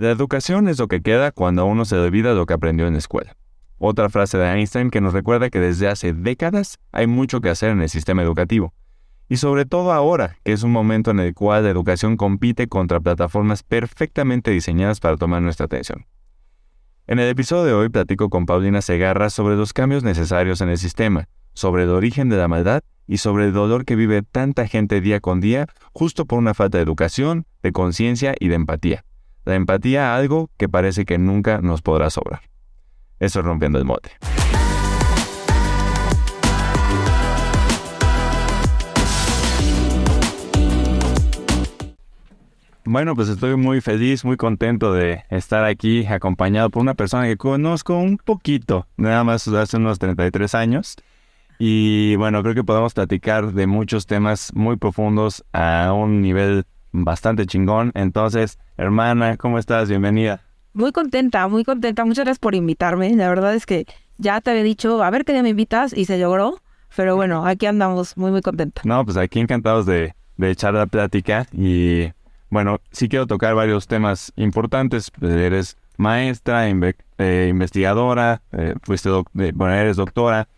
La educación es lo que queda cuando uno se olvida lo que aprendió en la escuela. Otra frase de Einstein que nos recuerda que desde hace décadas hay mucho que hacer en el sistema educativo. Y sobre todo ahora, que es un momento en el cual la educación compite contra plataformas perfectamente diseñadas para tomar nuestra atención. En el episodio de hoy platico con Paulina Segarra sobre los cambios necesarios en el sistema, sobre el origen de la maldad y sobre el dolor que vive tanta gente día con día justo por una falta de educación, de conciencia y de empatía. La empatía algo que parece que nunca nos podrá sobrar. Eso es rompiendo el mote. Bueno, pues estoy muy feliz, muy contento de estar aquí acompañado por una persona que conozco un poquito, nada más hace unos 33 años. Y bueno, creo que podemos platicar de muchos temas muy profundos a un nivel bastante chingón. Entonces, hermana, ¿cómo estás? Bienvenida. Muy contenta, muy contenta. Muchas gracias por invitarme. La verdad es que ya te había dicho, a ver qué día me invitas y se logró. Pero bueno, aquí andamos muy, muy contenta. No, pues aquí encantados de, de echar la plática y bueno, sí quiero tocar varios temas importantes. Eres maestra, eh, investigadora, eh, fuiste bueno, eres doctora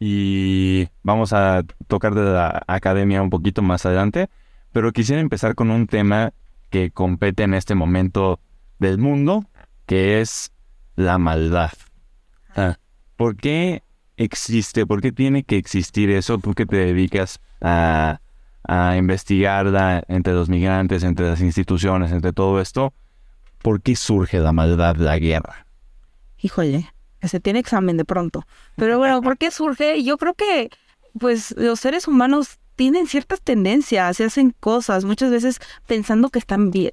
y vamos a tocar de la academia un poquito más adelante. Pero quisiera empezar con un tema que compete en este momento del mundo, que es la maldad. Ah, ¿Por qué existe? ¿Por qué tiene que existir eso? ¿Tú que te dedicas a a investigarla entre los migrantes, entre las instituciones, entre todo esto, ¿por qué surge la maldad la guerra? Híjole, que se tiene examen de pronto. Pero bueno, ¿por qué surge? Yo creo que pues los seres humanos tienen ciertas tendencias, se hacen cosas, muchas veces pensando que están bien.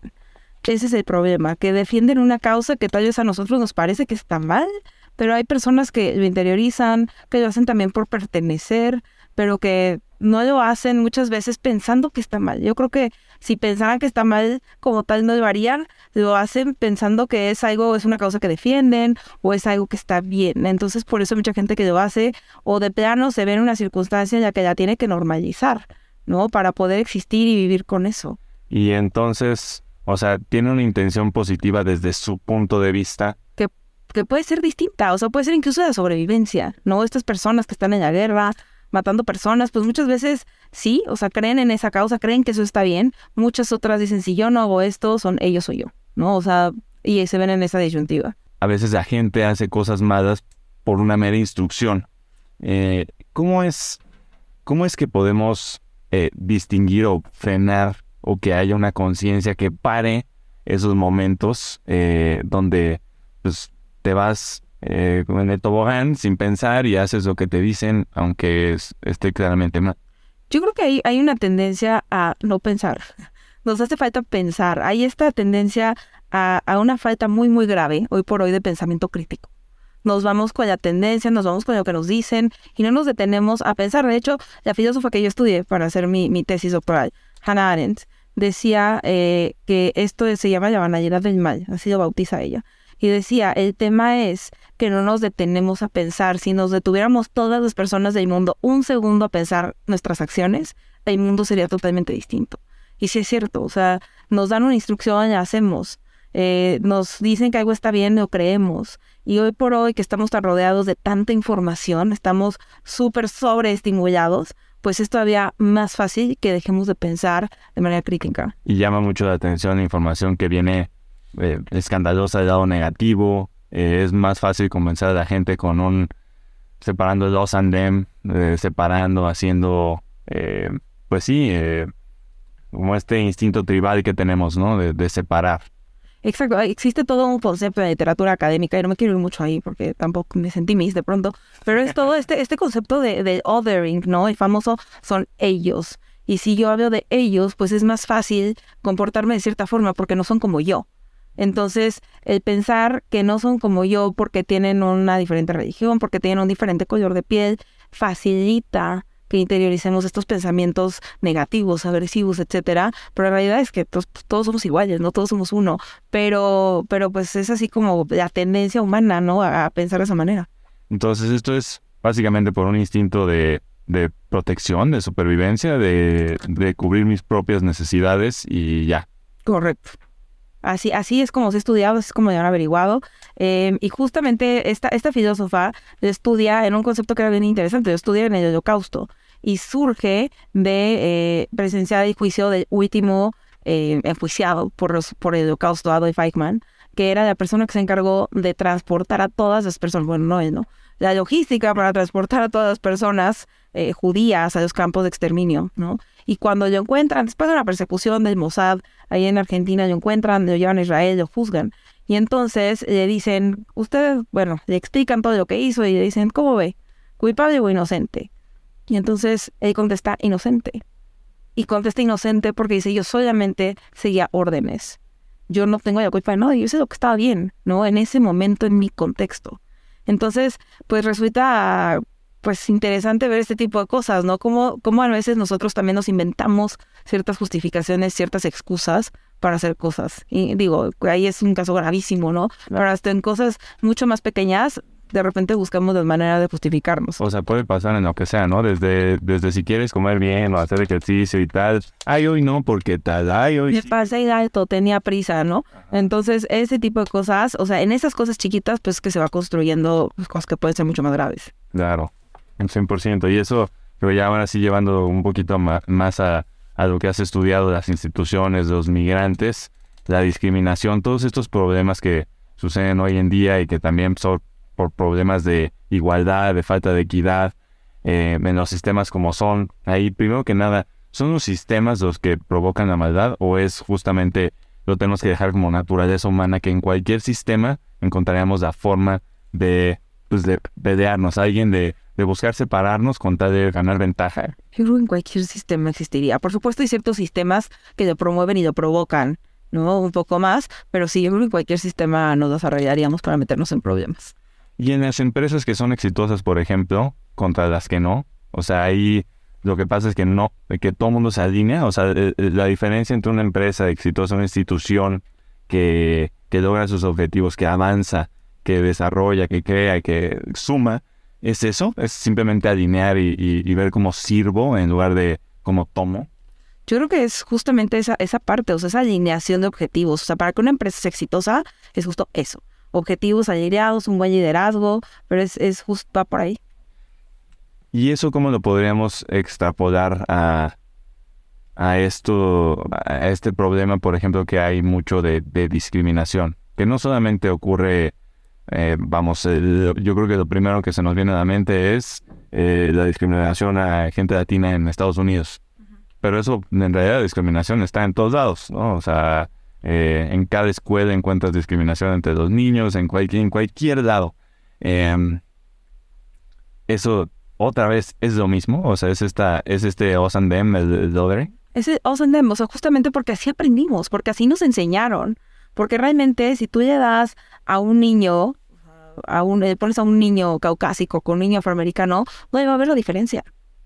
Ese es el problema, que defienden una causa que tal vez a nosotros nos parece que está mal, pero hay personas que lo interiorizan, que lo hacen también por pertenecer, pero que no lo hacen muchas veces pensando que está mal. Yo creo que si pensaran que está mal como tal no lo harían, lo hacen pensando que es algo, es una causa que defienden o es algo que está bien. Entonces por eso mucha gente que lo hace o de plano se ve en una circunstancia en la que la tiene que normalizar, ¿no? Para poder existir y vivir con eso. Y entonces, o sea, tiene una intención positiva desde su punto de vista. Que, que puede ser distinta, o sea, puede ser incluso de sobrevivencia, ¿no? Estas personas que están en la guerra matando personas, pues muchas veces sí, o sea, creen en esa causa, creen que eso está bien. Muchas otras dicen, si yo no hago esto, son ellos o yo, ¿no? O sea, y se ven en esa disyuntiva. A veces la gente hace cosas malas por una mera instrucción. Eh, ¿cómo, es, ¿Cómo es que podemos eh, distinguir o frenar o que haya una conciencia que pare esos momentos eh, donde pues, te vas eh, en el tobogán sin pensar y haces lo que te dicen, aunque esté claramente mal. Yo creo que hay, hay una tendencia a no pensar. Nos hace falta pensar. Hay esta tendencia a, a una falta muy, muy grave hoy por hoy de pensamiento crítico nos vamos con la tendencia, nos vamos con lo que nos dicen y no nos detenemos a pensar. De hecho, la filósofa que yo estudié para hacer mi, mi tesis doctoral, Hannah Arendt, decía eh, que esto se llama la banalidad del mal, así lo bautiza ella. Y decía, el tema es que no nos detenemos a pensar. Si nos detuviéramos todas las personas del mundo un segundo a pensar nuestras acciones, el mundo sería totalmente distinto. Y sí es cierto, o sea, nos dan una instrucción y hacemos. Eh, nos dicen que algo está bien, lo creemos. Y hoy por hoy que estamos tan rodeados de tanta información, estamos súper sobreestimulados, pues es todavía más fácil que dejemos de pensar de manera crítica. Y llama mucho la atención la información que viene eh, escandalosa del lado negativo. Eh, es más fácil convencer a la gente con un separando el los and them, eh, separando, haciendo, pues sí, como este instinto tribal que tenemos, ¿no? De, separar. Exacto, existe todo un concepto de literatura académica, y no me quiero ir mucho ahí porque tampoco me sentí mis de pronto, pero es todo este, este concepto de, de othering, ¿no? El famoso son ellos. Y si yo hablo de ellos, pues es más fácil comportarme de cierta forma porque no son como yo. Entonces, el pensar que no son como yo porque tienen una diferente religión, porque tienen un diferente color de piel, facilita que interioricemos estos pensamientos negativos, agresivos, etcétera, pero la realidad es que todos, todos, somos iguales, no todos somos uno, pero, pero pues es así como la tendencia humana, ¿no? A, pensar de esa manera. Entonces esto es básicamente por un instinto de, de protección, de supervivencia, de, de cubrir mis propias necesidades y ya. Correcto. Así, así es como se ha estudiado, así es como lo han averiguado. Eh, y justamente esta, esta filósofa estudia en un concepto que era bien interesante, estudia en el holocausto y surge de eh, presenciar juicio del último eh, enjuiciado por, los, por el holocausto, Adolf Eichmann, que era la persona que se encargó de transportar a todas las personas, bueno, no él, ¿no? La logística para transportar a todas las personas eh, judías a los campos de exterminio, ¿no? Y cuando lo encuentran, después de una persecución del Mossad, ahí en Argentina lo encuentran, lo llevan a Israel, lo juzgan. Y entonces le dicen, ustedes, bueno, le explican todo lo que hizo y le dicen, ¿cómo ve? ¿Culpable o inocente? Y entonces él contesta, inocente. Y contesta inocente porque dice, yo solamente seguía órdenes. Yo no tengo la culpa de nada, yo sé lo que estaba bien, ¿no? En ese momento, en mi contexto. Entonces, pues resulta pues interesante ver este tipo de cosas, ¿no? Como, como a veces nosotros también nos inventamos ciertas justificaciones, ciertas excusas para hacer cosas. Y digo, ahí es un caso gravísimo, ¿no? Pero hasta en cosas mucho más pequeñas, de repente buscamos la manera de justificarnos. O sea, puede pasar en lo que sea, ¿no? Desde, desde si quieres comer bien o hacer ejercicio y tal. Ay, hoy no, porque tal, ay, hoy. Me pasé y alto, tenía prisa, ¿no? Entonces, ese tipo de cosas, o sea, en esas cosas chiquitas, pues que se va construyendo pues, cosas que pueden ser mucho más graves. Claro, un 100%. Y eso, pero ya ahora sí llevando un poquito más a, a lo que has estudiado, las instituciones, los migrantes, la discriminación, todos estos problemas que suceden hoy en día y que también son por problemas de igualdad, de falta de equidad eh, en los sistemas como son. Ahí, primero que nada, ¿son los sistemas los que provocan la maldad o es justamente lo tenemos que dejar como naturaleza humana que en cualquier sistema encontraríamos la forma de, pues, de pelearnos, alguien de, de buscar separarnos con tal de ganar ventaja? Yo creo que en cualquier sistema existiría. Por supuesto hay ciertos sistemas que lo promueven y lo provocan, ¿no? Un poco más, pero sí, yo creo que cualquier sistema nos desarrollaríamos para meternos en problemas. Y en las empresas que son exitosas, por ejemplo, contra las que no, o sea, ahí lo que pasa es que no, que todo el mundo se alinea, o sea, eh, eh, la diferencia entre una empresa exitosa, una institución que, que logra sus objetivos, que avanza, que desarrolla, que crea, que suma, es eso, es simplemente alinear y, ver cómo sirvo en lugar de cómo tomo. Yo creo que es justamente esa, esa parte, o sea, esa alineación de objetivos. O sea, para que una empresa sea exitosa, es justo eso objetivos alineados, un buen liderazgo, pero es, es justo por ahí. ¿Y eso cómo lo podríamos extrapolar a, a esto, a este problema, por ejemplo, que hay mucho de, de discriminación? Que no solamente ocurre, eh, vamos, eh, yo creo que lo primero que se nos viene a la mente es eh, la discriminación a gente latina en Estados Unidos. Pero eso, en realidad, la discriminación está en todos lados, ¿no? O sea, eh, en cada escuela encuentras discriminación entre los niños, en cualquier, en cualquier lado. Eh, eso otra vez es lo mismo, o sea, es esta, es este os and them, el, el delivery. Es el os and them, o sea, justamente porque así aprendimos, porque así nos enseñaron. Porque realmente si tú le das a un niño, a un, le pones a un niño caucásico con un niño afroamericano, no va a ver la diferencia.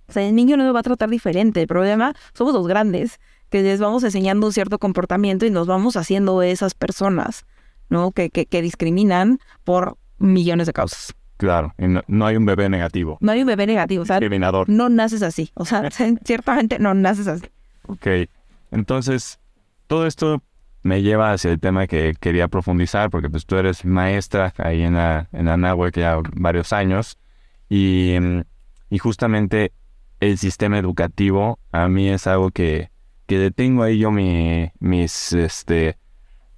O sea, el niño no lo va a tratar diferente. El problema somos los grandes que les vamos enseñando un cierto comportamiento y nos vamos haciendo esas personas, ¿no? Que, que, que discriminan por millones de causas. Claro, y no, no, hay un bebé negativo. No hay un bebé negativo, o sea, Discriminador. no naces así, o sea, ciertamente no naces así. Ok, entonces, todo esto me lleva hacia el tema que quería profundizar, porque pues tú eres maestra ahí en la, en la NAWEC ya varios años, y, y justamente el sistema educativo a mí es algo que, que detengo ahí yo mi, mis, este,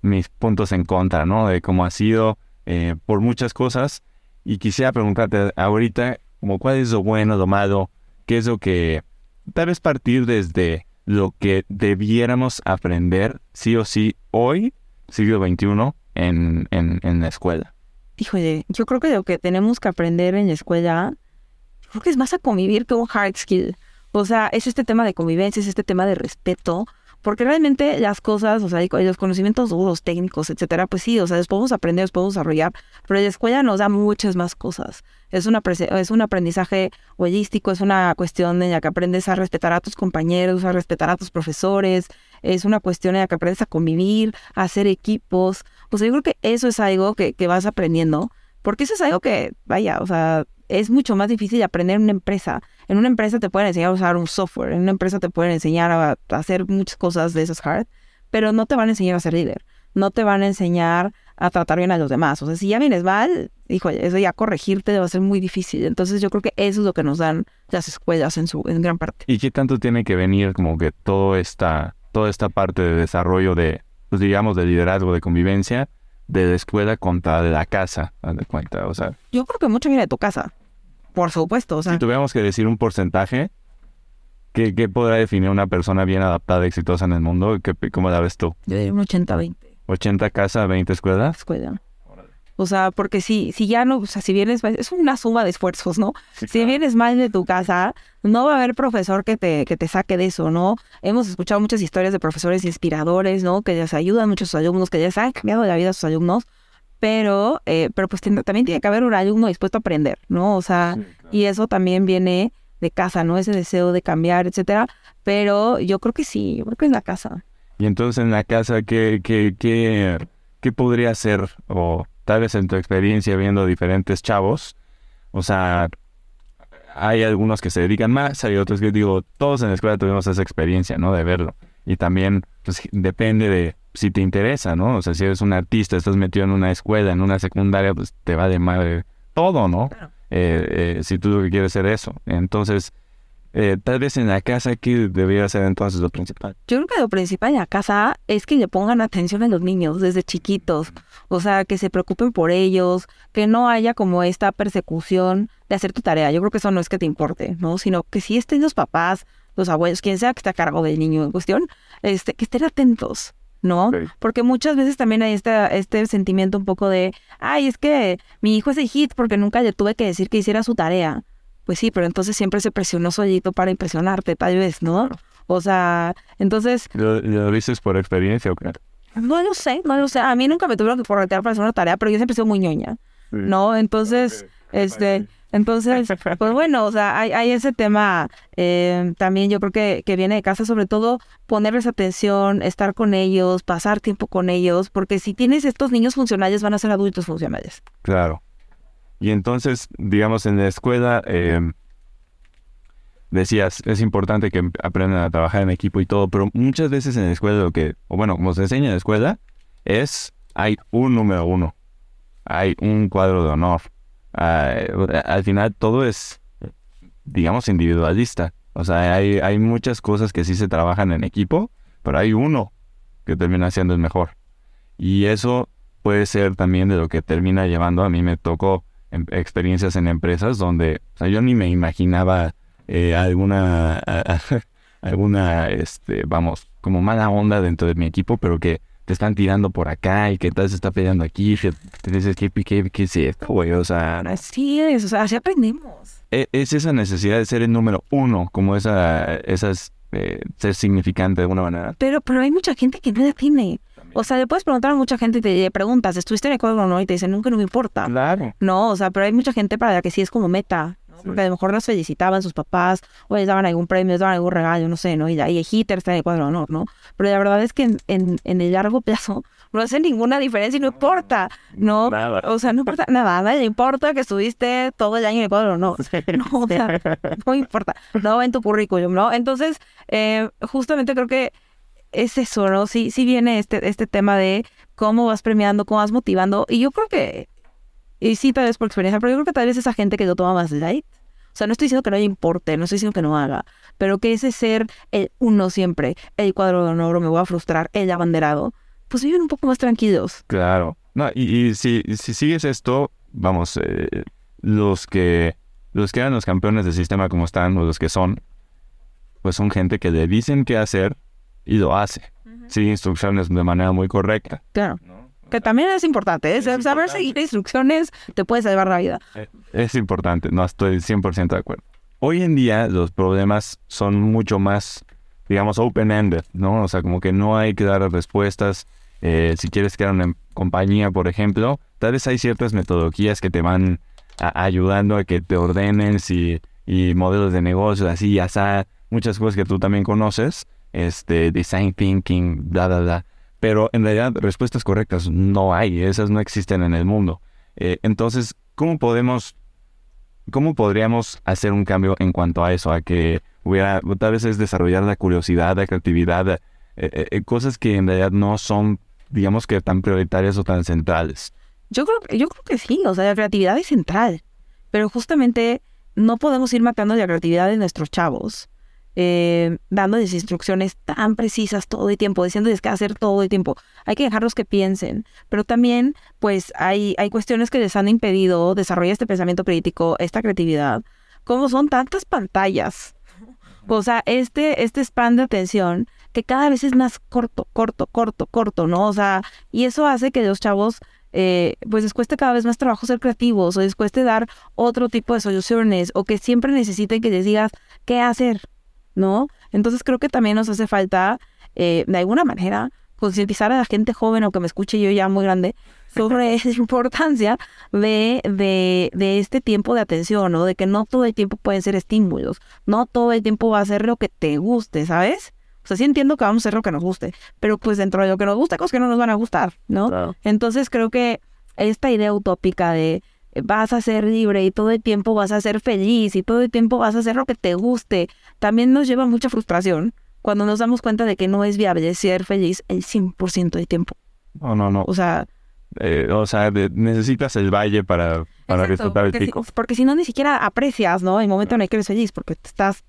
mis puntos en contra, ¿no? De cómo ha sido eh, por muchas cosas. Y quisiera preguntarte ahorita, como cuál es lo bueno, lo malo, qué es lo que tal vez partir desde lo que debiéramos aprender sí o sí hoy, siglo XXI, en, en, en la escuela. Híjole, yo creo que lo que tenemos que aprender en la escuela, creo que es más a convivir que un hard skill. O sea, es este tema de convivencia, es este tema de respeto, porque realmente las cosas, o sea, los conocimientos duros, técnicos, etcétera, pues sí, o sea, los podemos aprender, los podemos desarrollar, pero la escuela nos da muchas más cosas. Es, una, es un aprendizaje holístico, es una cuestión en la que aprendes a respetar a tus compañeros, a respetar a tus profesores, es una cuestión en la que aprendes a convivir, a hacer equipos. O sea, yo creo que eso es algo que, que vas aprendiendo, porque eso es algo que, vaya, o sea, es mucho más difícil aprender en una empresa. En una empresa te pueden enseñar a usar un software, en una empresa te pueden enseñar a, hacer muchas cosas de esas hard, pero no te van a enseñar a ser líder. no te van a enseñar a tratar bien a los demás. O sea, si ya vienes mal, hijo, eso ya corregirte va a ser muy difícil. Entonces yo creo que eso es lo que nos dan las escuelas en su en gran parte. ¿Y qué tanto tiene que venir como que toda esta, toda esta parte de desarrollo de, pues digamos, de liderazgo, de convivencia, de la escuela contra de la casa, haz de cuenta? O sea, Yo creo que mucho viene de tu casa. Por supuesto, o sea, si tuviéramos que decir un porcentaje, ¿qué, qué podrá definir una persona bien adaptada, exitosa en el mundo? ¿Qué, ¿Cómo la ves tú? yo diría un 80-20 ¿80 casa, 20 escuelas? escuela. O sea, porque si, si ya no, o sea, si vienes, es una suma de esfuerzos, ¿no? Si vienes mal de tu casa, no va a haber profesor que te, que te saque de eso, ¿no? Hemos escuchado muchas historias de profesores inspiradores, ¿no? Que les ayudan mucho a sus alumnos, que les han cambiado la vida a sus alumnos, pero, eh, pero pues también tiene que haber un alumno dispuesto a aprender, ¿no? O sea, y eso también viene de casa, ¿no? Ese deseo de cambiar, etcétera. Pero yo creo que sí, yo creo que es la casa. Y entonces en la casa, ¿qué, qué, qué, qué podría ser? O tal vez en tu experiencia viendo diferentes chavos, o sea, hay algunos que se dedican más, hay otros que digo, todos en la escuela tuvimos esa experiencia, ¿no? De verlo. Y también, pues depende de si te interesa, ¿no? O sea, si eres un artista, estás metido en una escuela, en una secundaria, pues te va de madre todo, ¿no? Eh, eh, si tú lo que quieres ser eso. Entonces, eh, tal vez en la casa, ¿qué debería ser entonces lo principal? Yo creo que lo principal en la casa es que le pongan atención a los niños desde chiquitos. O sea, que se preocupen por ellos, que no haya como esta persecución de hacer tu tarea. Yo creo que eso no es que te importe, ¿no? Sino que si estén los papás, los abuelos, quien sea que esté a cargo del niño en cuestión, este, que estén atentos, ¿no? Porque muchas veces también hay este, este sentimiento un poco de, ay, es que mi hijo es de hit porque nunca le tuve que decir que hiciera su tarea. Pues sí, pero entonces siempre se presionó solito para impresionarte, tal vez, ¿no? O sea, entonces, ¿Lo, lo dices por experiencia o qué? no lo sé, no lo sé. A mí nunca me tuvieron que corretear para hacer una tarea, pero yo siempre he sido muy ñoña, ¿no? Entonces, este, entonces, pues bueno, o sea, hay, hay ese tema eh, también yo creo que, que viene de casa, sobre todo ponerles atención, estar con ellos, pasar tiempo con ellos, porque si tienes estos niños funcionales van a ser adultos funcionales. Claro. Y entonces, digamos, en la escuela, eh, decías, es importante que aprendan a trabajar en equipo y todo, pero muchas veces en la escuela lo que, o bueno, como se enseña en la escuela, es, hay un número uno, hay un cuadro de honor. Ah, al final todo es, digamos, individualista. O sea, hay, hay muchas cosas que sí se trabajan en equipo, pero hay uno que termina siendo el mejor. Y eso puede ser también de lo que termina llevando. A mí me tocó em- experiencias en empresas donde o sea, yo ni me imaginaba eh, alguna, alguna, este, vamos, como mala onda dentro de mi equipo, pero que te están tirando por acá y que tal se está peleando aquí, que te dices, ¿qué, qué, qué es esto, güey? O sea, Así es, o sea, así aprendemos. e- es esa necesidad de ser el número uno, como esa, esas, eh, ser significante de alguna manera. Pero, pero hay mucha gente que no la tiene. O sea, le puedes preguntar a mucha gente y te preguntas, ¿estuviste en el cuadro o no? Y te dicen, nunca no me importa. Claro. No, o sea, pero hay mucha gente para la que sí es como meta. ¿no? Porque a lo mejor nos felicitaban sus papás, o les daban algún premio, les daban algún regalo, no sé, ¿no? Y ahí Hitler está en el cuadro de honor, ¿no? Pero la verdad es que en, en, en el largo plazo no hace ninguna diferencia y no importa, ¿no? Nada. O sea, no importa nada, nada le importa que estuviste todo el año en el cuadro de honor. No, o sea, no importa, no va en tu currículum, ¿no? Entonces, eh, justamente creo que es eso. Sí, sí viene este, este tema de cómo vas premiando, cómo vas motivando. Y yo creo que, y sí, tal vez por experiencia, pero yo creo que tal vez esa gente que lo toma más light. O sea, no estoy diciendo que no le importe, no estoy diciendo que no haga, pero que ese ser el uno siempre, el cuadro de honor, me voy a frustrar, el abanderado, pues viven un poco más tranquilos. Claro. No, y, y si, si sigues esto, vamos, eh, los que los que eran los campeones del sistema como están, o los que son, pues son gente que le dicen qué hacer y lo hace. Sigue instrucciones de manera muy correcta. Claro. Que también es importante, ¿eh? Es saber importante. seguir instrucciones te puede salvar la vida. Eh, Es importante, no estoy 100% de acuerdo. Hoy en día los problemas son mucho más, digamos, open-ended, ¿no? O sea, como que no hay que dar respuestas. Eh, si quieres crear una em- compañía, por ejemplo, tal vez hay ciertas metodologías que te van a- ayudando a que te ordenes y, y modelos de negocio, así, ya sea muchas cosas que tú también conoces, este, design thinking, bla, bla, bla. Pero en realidad respuestas correctas no hay, esas no existen en el mundo. Eh, entonces, ¿cómo podemos, cómo podríamos hacer un cambio en cuanto a eso? A que hubiera, tal vez es desarrollar la curiosidad, la creatividad, eh, eh, cosas que en realidad no son digamos que tan prioritarias o tan centrales. Yo creo, yo creo que sí, o sea, la creatividad es central, pero justamente no podemos ir matando la creatividad de nuestros chavos, eh, dándoles instrucciones tan precisas todo el tiempo, diciéndoles qué hacer todo el tiempo. Hay que dejarlos que piensen, pero también, pues, hay, hay cuestiones que les han impedido desarrollar este pensamiento crítico, esta creatividad, como son tantas pantallas. O sea, este, este span de atención que cada vez es más corto, corto, corto, corto, ¿no? O sea, y eso hace que los chavos eh, pues les cueste cada vez más trabajo ser creativos o les cueste dar otro tipo de soluciones o que siempre necesiten que les digas qué hacer, ¿no? Entonces creo que también nos hace falta, eh, de alguna manera, concientizar a la gente joven o que me escuche yo ya muy grande sobre la importancia de, de, de este tiempo de atención, ¿no? De que no todo el tiempo pueden ser estímulos, no todo el tiempo va a ser lo que te guste, ¿sabes? O sea, sí entiendo que vamos a hacer lo que nos guste, pero pues dentro de lo que nos gusta, cosas que no nos van a gustar, ¿no? Entonces creo que esta idea utópica de vas a ser libre y todo el tiempo vas a ser feliz y todo el tiempo vas a hacer lo que te guste, también nos lleva mucha frustración cuando nos damos cuenta de que no es viable ser feliz el 100% del tiempo. No, no, no. O sea... Eh, o sea, necesitas el valle para, para disfrutar el pico. porque si no, ni siquiera aprecias, ¿no? El momento en el que eres feliz, porque estás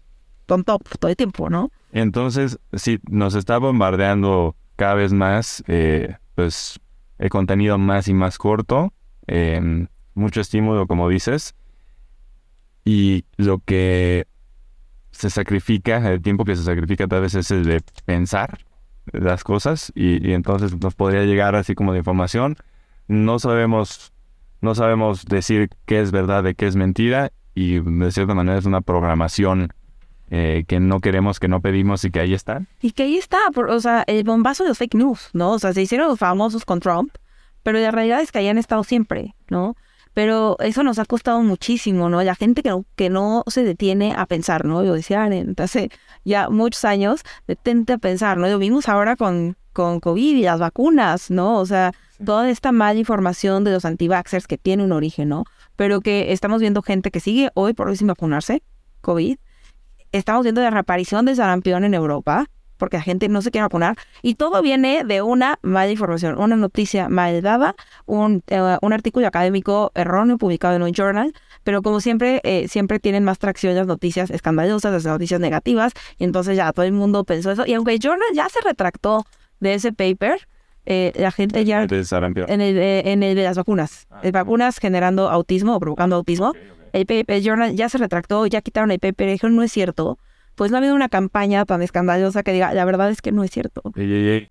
on top todo el tiempo, ¿no? Entonces, sí, nos está bombardeando cada vez más, eh, pues, el contenido más y más corto, eh, mucho estímulo, como dices, y lo que se sacrifica, el tiempo que se sacrifica tal vez es el de pensar las cosas, y, entonces nos podría llegar así como de información. No sabemos, no sabemos decir qué es verdad de qué es mentira, y de cierta manera es una programación eh, que no queremos, que no pedimos y que ahí está. Y que ahí está, o sea, el bombazo de los fake news, ¿no? O sea, se hicieron famosos con Trump, pero la realidad es que ahí han estado siempre, ¿no? Pero eso nos ha costado muchísimo, ¿no? La gente que no, que no se detiene a pensar, ¿no? Yo decía, hace ya muchos años, detente a pensar, ¿no? Lo vimos ahora con, con COVID y las vacunas, ¿no? O sea, toda esta mala información de los anti-vaxxers que tiene un origen, ¿no? Pero que estamos viendo gente que sigue hoy por hoy sin vacunarse, COVID, estamos viendo la reaparición de sarampión en Europa, porque la gente no se quiere vacunar, y todo viene de una mala información, una noticia mal dada, un, eh, un artículo académico erróneo publicado en un journal, pero como siempre, eh, siempre tienen más tracción las noticias escandalosas, las noticias negativas, y entonces ya todo el mundo pensó eso, y aunque el journal ya se retractó de ese paper, eh, la gente ya... En el, en el de las vacunas. Ah, vacunas generando autismo o provocando autismo el, journal ya se retractó, ya quitaron el paper, dijeron no es cierto, pues no ha habido una campaña tan escandalosa que diga, la verdad es que no es cierto.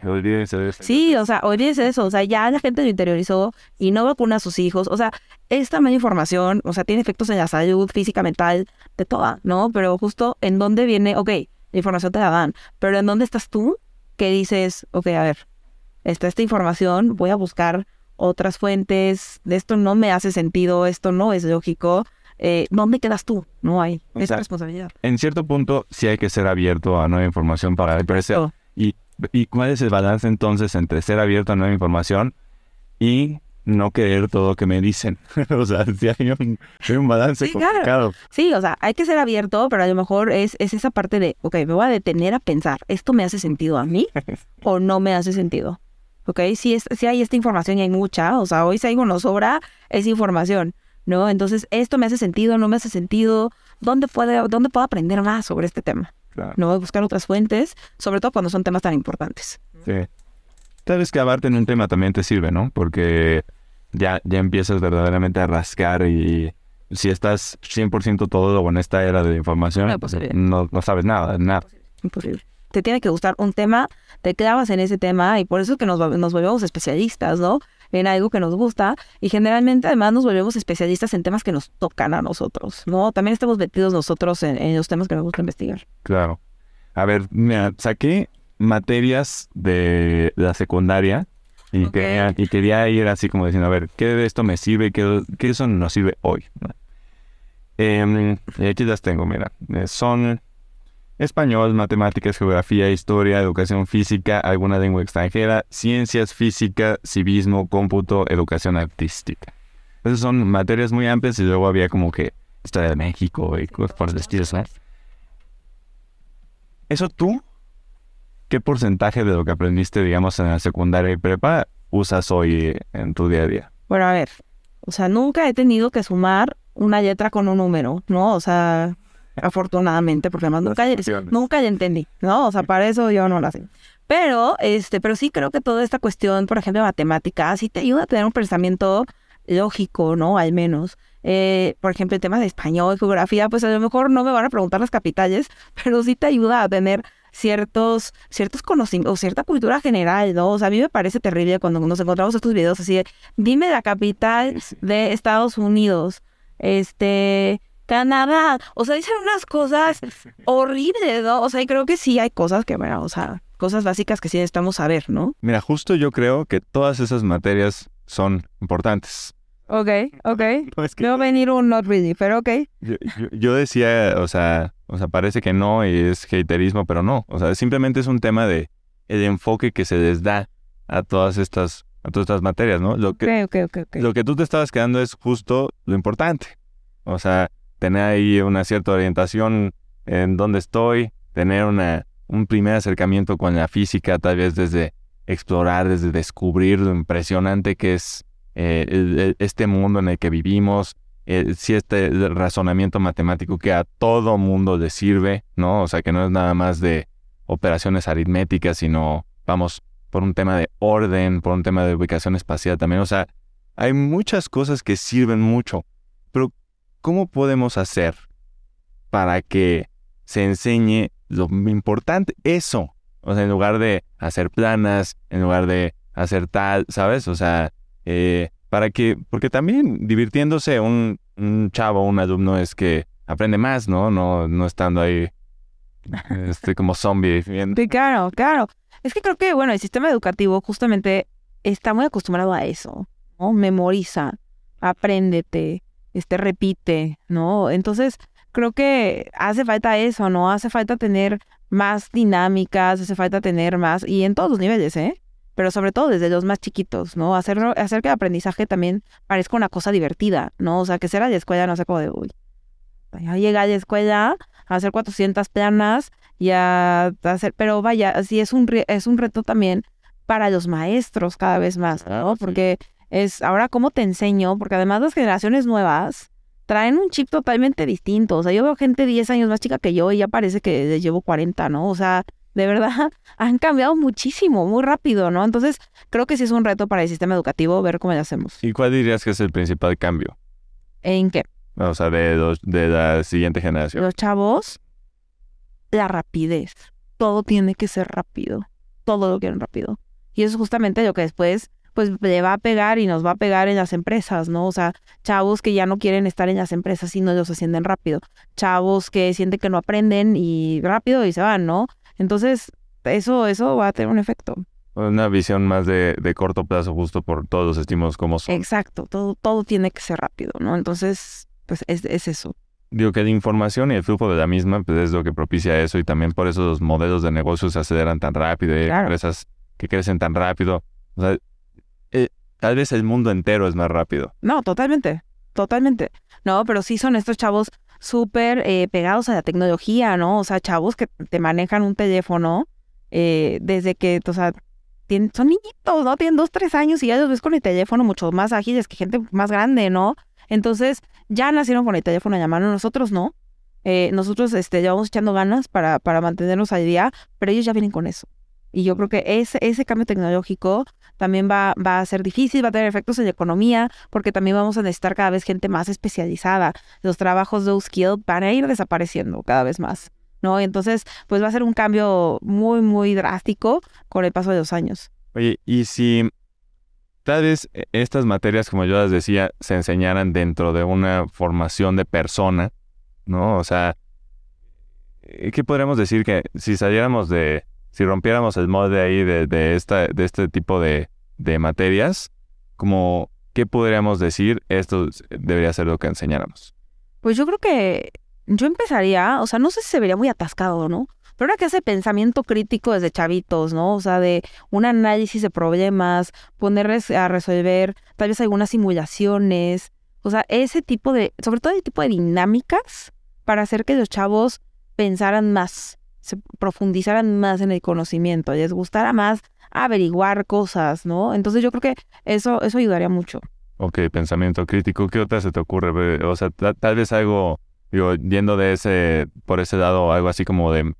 olvídense de eso. Sí, o sea, olvídense de eso, o sea, ya la gente lo interiorizó y no vacuna a sus hijos, o sea, esta mala información, o sea, tiene efectos en la salud física, mental, de toda, ¿no? Pero justo en dónde viene, ok, la información te la dan, pero en dónde estás tú que dices, ok, a ver, está esta información, voy a buscar otras fuentes, de esto no me hace sentido, esto no es lógico, eh, ¿dónde quedas tú? No hay esa responsabilidad. En cierto punto sí hay que ser abierto a nueva información para crecer. Y, ¿Y cuál es el balance entonces entre ser abierto a nueva información y no creer todo lo que me dicen. o sea, sí hay un, balance complicado. Sí, o sea, hay que ser abierto, pero a lo mejor es, es esa parte de, ok, me voy a detener a pensar, ¿esto me hace sentido a mí o no me hace sentido? Ok, si, es, si hay esta información y hay mucha, o sea, hoy si algo nos sobra, es información. ¿No? Entonces, esto me hace sentido, no me hace sentido, ¿dónde, puede, dónde puedo aprender más sobre este tema? Claro. ¿No? Buscar otras fuentes, sobre todo cuando son temas tan importantes. Sí. Tal vez que abarte en un tema también te sirve, ¿no? Porque ya, ya empiezas verdaderamente a rascar y si estás 100% todo en esta era de información, no, no, sabes nada, nada. Imposible. Te tiene que gustar un tema, te clavas en ese tema y por eso es que nos, nos volvemos especialistas, ¿no? En algo que nos gusta y generalmente además nos volvemos especialistas en temas que nos tocan a nosotros, ¿no? También estamos metidos nosotros en, los temas que nos gusta investigar. Claro. A ver, mira, saqué materias de la secundaria y, quería, y quería ir así como diciendo, a ver, ¿qué de esto me sirve? ¿Qué, qué eso nos sirve hoy? Eh, aquí las tengo, mira. Eh, son español, matemáticas, geografía, historia, educación física, alguna lengua extranjera, ciencias, física, civismo, cómputo, educación artística. Esas son materias muy amplias y luego había como que historia de México y cosas por el estilo. Eso tú ¿qué porcentaje de lo que aprendiste, digamos, en la secundaria y prepa usas hoy en tu día a día? Bueno, a ver, o sea, nunca he tenido que sumar una letra con un número, ¿no? O sea, afortunadamente, porque además nunca, nunca ya entendí, ¿no? O sea, para eso yo no lo sé. Pero, este, pero sí creo que toda esta cuestión, por ejemplo, de matemáticas, sí te ayuda a tener un pensamiento lógico, ¿no? Al menos. Eh, por ejemplo, en temas de español, geografía, pues a lo mejor no me van a preguntar las capitales, pero sí te ayuda a tener ciertos, ciertos conocimientos, o cierta cultura general, ¿no? O sea, a mí me parece terrible cuando nos encontramos estos videos así de, dime la capital de Estados Unidos, este, Canadá, o sea, dicen unas cosas horribles, ¿no? O sea, y creo que sí hay cosas que, bueno, o sea, cosas básicas que sí necesitamos saber, ¿no? Mira, justo yo creo que todas esas materias son importantes. Ok, ok. No, venir un not really, pero ok. Yo, decía, o sea, o sea, parece que no y es haterismo, pero no. O sea, simplemente es un tema de el enfoque que se les da a todas estas, a todas estas materias, ¿no? Lo que, Lo que tú te estabas quedando es justo lo importante. O sea, tener ahí una cierta orientación en dónde estoy, tener una, un primer acercamiento con la física, tal vez desde explorar, desde descubrir lo impresionante que es eh, este mundo en el que vivimos, eh, si este razonamiento matemático que a todo mundo le sirve, ¿no? O sea, que no es nada más de operaciones aritméticas, sino, vamos, por un tema de orden, por un tema de ubicación espacial también. O sea, hay muchas cosas que sirven mucho, ¿cómo podemos hacer para que se enseñe lo importante, eso? O sea, en lugar de hacer planas, en lugar de hacer tal, ¿sabes? O sea, eh, para que, porque también divirtiéndose un, un chavo, un alumno es que aprende más, ¿no? No, no estando ahí este, como zombie. Sí, claro, claro. Es que creo que, bueno, el sistema educativo justamente está muy acostumbrado a eso, ¿no? Memoriza, apréndete, este, repite, ¿no? Entonces, creo que hace falta eso, ¿no? Hace falta tener más dinámicas, hace falta tener más, y en todos los niveles, ¿eh? pero sobre todo desde los más chiquitos, ¿no? Hacer, hacer que el aprendizaje también parezca una cosa divertida, ¿no? O sea, que sea la escuela no sé cómo de, uy, ya llega a la escuela a hacer 400 planas y a hacer, pero vaya, así es un, es un reto también para los maestros cada vez más, ¿no? Porque es, ahora, ¿cómo te enseño? Porque además las generaciones nuevas traen un chip totalmente distinto, o sea, yo veo gente 10 años más chica que yo y ya parece que les llevo 40, ¿no? O sea, de verdad han cambiado muchísimo, muy rápido, ¿no? Entonces, creo que sí es un reto para el sistema educativo ver cómo lo hacemos. ¿Y cuál dirías que es el principal cambio? ¿En qué? O sea, de, los, de la siguiente generación. Los chavos, la rapidez. Todo tiene que ser rápido. Todo lo quieren rápido. Y eso es justamente lo que después pues le va a pegar y nos va a pegar en las empresas, ¿no? O sea, chavos que ya no quieren estar en las empresas y no los ascienden rápido. Chavos que sienten que no aprenden y rápido y se van, ¿no? Entonces, eso, eso va a tener un efecto. Una visión más de, de corto plazo, justo por todos los estímulos como son. Exacto, todo, todo tiene que ser rápido, ¿no? Entonces, pues es, es eso. Digo que la información y el flujo de la misma pues, es lo que propicia eso y también por eso los modelos de negocios se aceleran tan rápido y empresas que crecen tan rápido. O sea, eh, tal vez el mundo entero es más rápido. No, totalmente, totalmente. No, pero sí son estos chavos súper eh, pegados a la tecnología, ¿no? O sea, chavos que te manejan un teléfono eh, desde que, o sea, tienen, son niñitos, ¿no? Tienen dos, tres años y ya los ves con el teléfono mucho más ágiles que gente más grande, ¿no? Entonces, ya nacieron con el teléfono a mano, nosotros no. Eh, nosotros este, llevamos echando ganas para, para mantenernos al día, pero ellos ya vienen con eso. Y yo creo que ese, ese cambio tecnológico también va, va a ser difícil, va a tener efectos en la economía, porque también vamos a necesitar cada vez gente más especializada. Los trabajos de skill van a ir desapareciendo cada vez más. ¿no? Entonces, pues va a ser un cambio muy, muy drástico con el paso de los años. Oye, y si tal vez e, estas materias, como yo les decía, se enseñaran dentro de una formación de persona, ¿no? O sea, ¿qué podríamos decir que si saliéramos de, si rompiéramos el molde ahí de, de, de este tipo de, de materias, como, ¿qué podríamos decir? Esto debería ser lo que enseñáramos. Pues yo creo que yo empezaría, o sea, no sé si se vería muy atascado, ¿no? Pero ahora que hace pensamiento crítico desde chavitos, ¿no? O sea, de un análisis de problemas, ponerles a resolver tal vez algunas simulaciones, o sea, ese tipo de, sobre todo el tipo de dinámicas para hacer que los chavos pensaran más, se profundizaran más en el conocimiento, les gustara más averiguar cosas, ¿no? Entonces yo creo que eso, eso ayudaría mucho. Ok, pensamiento crítico. ¿Qué otra se te ocurre? O sea, tal vez algo, digo, yendo de ese, por ese lado, algo así como de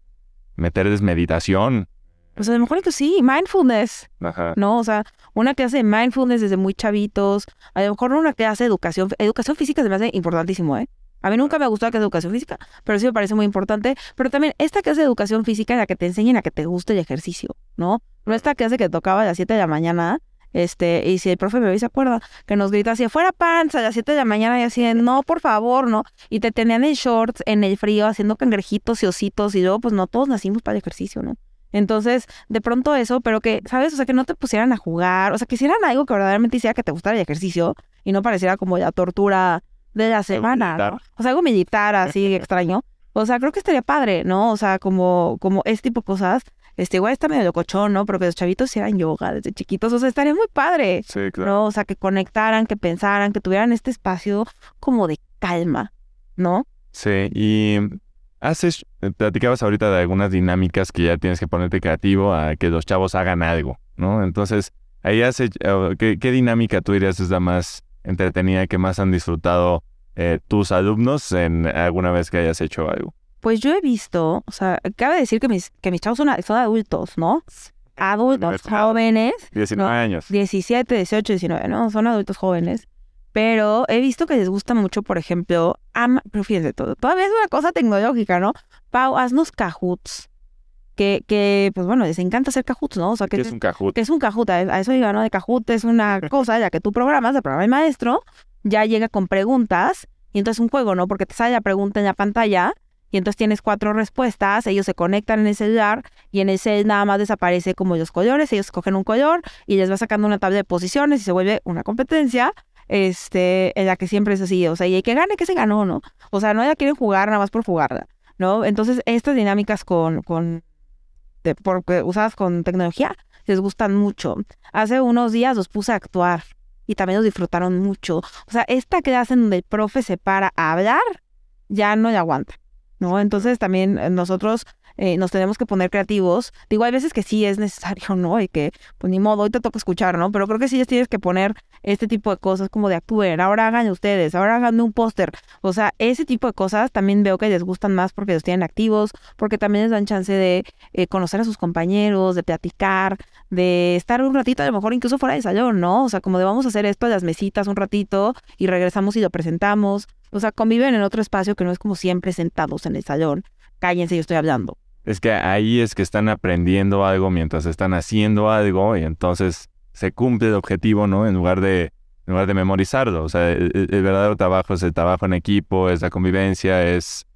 meter desmeditación. Pues a lo mejor que sí, mindfulness. Ajá. ¿No? O sea, una clase de mindfulness desde muy chavitos. A lo mejor una clase de educación. Educación física se me hace importantísimo, ¿eh? A mí nunca me ha gustado clase de educación física, pero sí me parece muy importante. Pero también esta clase de educación física en la que te enseñen a que te guste el ejercicio, ¿no? No esta clase que tocaba a las 7 de la mañana, este, y si el profe me se acuerda, que nos grita así, fuera panza a las 7 de la mañana y así, no, por favor, no. Y te tenían en shorts, en el frío, haciendo cangrejitos y ositos, y luego, pues no, todos nacimos para el ejercicio, ¿no? Entonces, de pronto eso, pero que, ¿sabes? O sea, que no te pusieran a jugar, o sea, que hicieran algo que verdaderamente hiciera que te gustara el ejercicio y no pareciera como la tortura de la semana, ¿no? O sea, algo militar así extraño. O sea, creo que estaría padre, ¿no? O sea, como, como este tipo de cosas. Este, igual está medio locochón, ¿no? Pero que los chavitos hicieran yoga desde chiquitos. O sea, estaría muy padre. Sí, claro. ¿no? O sea, que conectaran, que pensaran, que tuvieran este espacio como de calma, ¿no? Sí, y haces, eh, platicabas ahorita de algunas dinámicas que ya tienes que ponerte creativo a que los chavos hagan algo, ¿no? Entonces, ahí hace, eh, ¿qué, qué dinámica tú dirías es la más entretenida que más han disfrutado eh, tus alumnos en alguna vez que hayas hecho algo? Pues yo he visto, o sea, cabe decir que mis, que mis chavos son, son adultos, ¿no? Adultos, jóvenes. 19 ¿no? años. 17, 18, 19, ¿no? Son adultos jóvenes. Pero he visto que les gusta mucho, por ejemplo, ama, pero fíjense todo, todavía es una cosa tecnológica, ¿no? Pau, haznos cajuts. Que, que, pues bueno, les encanta hacer cajuts, ¿no? O sea, que ¿Qué es un cajut? que es un Kahoot, a eso digo, ¿no? De Kahoot es una cosa ya que tú programas, el programa del maestro, ya llega con preguntas, y entonces un juego, ¿no? Porque te sale la pregunta en la pantalla, y entonces tienes cuatro respuestas, ellos se conectan en el celular, y en ese nada más desaparece como los colores, ellos escogen un color, y les va sacando una tabla de posiciones, y se vuelve una competencia, este, en la que siempre es así, o sea, y el que gane, que se ganó, ¿no? O sea, no ya quieren jugar nada más por jugarla, ¿no? Entonces, estas dinámicas con, con porque usadas con tecnología les gustan mucho. Hace unos días los puse a actuar y también los disfrutaron mucho. O sea, esta clase en donde el profe se para a hablar, ya no le aguanta, ¿no? Entonces también eh, nosotros eh, nos tenemos que poner creativos. Digo, hay veces que sí es necesario, ¿no? Y que, pues ni modo, hoy te toca escuchar, ¿no? Pero creo que sí les tienes que poner este tipo de cosas como de actúen, ahora hagan ustedes, ahora hagan un póster. O sea, ese tipo de cosas también veo que les gustan más porque los tienen activos, porque también les dan chance de eh, conocer a sus compañeros, de platicar, de estar un ratito, a lo mejor incluso fuera de salón, ¿no? O sea, como de vamos a hacer esto de las mesitas un ratito y regresamos y lo presentamos. O sea, conviven en otro espacio que no es como siempre sentados en el salón. Cállense, yo estoy hablando. Es que ahí es que están aprendiendo algo mientras están haciendo algo y entonces se cumple el objetivo, ¿no? En lugar de, en lugar de memorizarlo. O sea, el, verdadero trabajo es el trabajo en equipo, es la convivencia, es,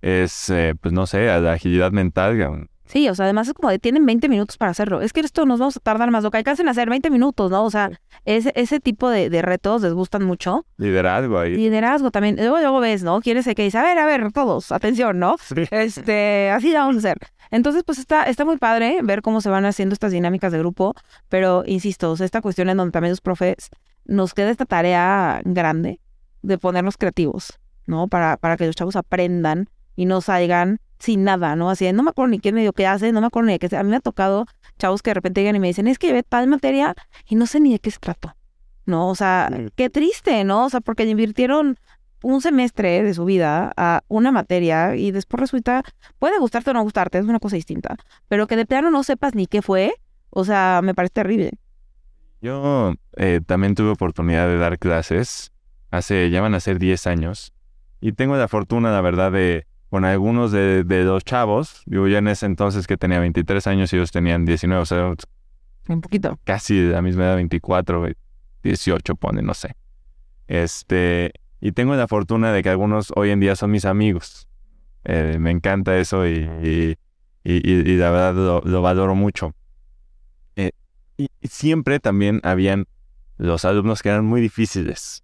es eh, pues no sé, la agilidad mental. Sí, o sea, además es como de tienen 20 minutos para hacerlo. Es que esto nos vamos a tardar más, lo que alcancen a hacer 20 minutos, ¿no? O sea, ese, ese tipo de, de retos les gustan mucho. Liderazgo ahí. Liderazgo también. Luego, luego ves, ¿no? Quieres que dice, a ver, a ver, todos, atención, ¿no? Sí. Este, así vamos a hacer. Entonces, pues está, está muy padre ver cómo se van haciendo estas dinámicas de grupo, pero insisto, o sea, esta cuestión en donde también los profes nos queda esta tarea grande de ponernos creativos, ¿no? Para, para que los chavos aprendan y no salgan sin nada, ¿no? Así de, no me acuerdo ni qué medio que hace, no me acuerdo ni de qué. A mí me ha tocado chavos que de repente llegan y me dicen, es que llevé tal materia y no sé ni de qué se trató, ¿no? O sea, qué triste, ¿no? O sea, porque invirtieron un semestre de su vida a una materia y después resulta, puede gustarte o no gustarte, es una cosa distinta, pero que de plano no sepas ni qué fue, o sea, me parece terrible. Yo eh, también tuve oportunidad de dar clases hace, ya van a ser 10 años, y tengo la fortuna, la verdad, de, con algunos de, de los chavos, digo, ya en ese entonces que tenía 23 años y ellos tenían 19, o sea, Un poquito. casi de la misma edad, 24, eh, 18, pone, no sé. Este, y tengo la fortuna de que algunos hoy en día son mis amigos. Eh, me encanta eso y, y, y- la verdad lo, lo valoro mucho. Eh, y, y siempre también habían los alumnos que eran muy difíciles.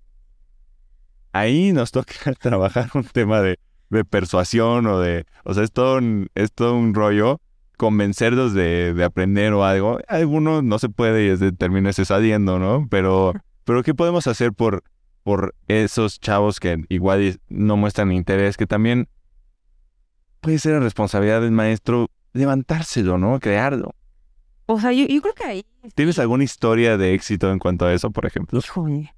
Ahí nos toca trabajar un tema de, de persuasión o de, o sea, es todo un, es todo un rollo convencerlos de, de aprender o algo. Algunos no se puede y terminarse saliendo, ¿no? Pero, pero ¿qué podemos hacer por, por esos chavos que igual no muestran interés? Que también puede ser la responsabilidad del maestro levantárselo, ¿no? Crearlo. O sea, yo, yo creo que ahí... ¿Tienes alguna historia de éxito en cuanto a eso, por ejemplo? Híjole.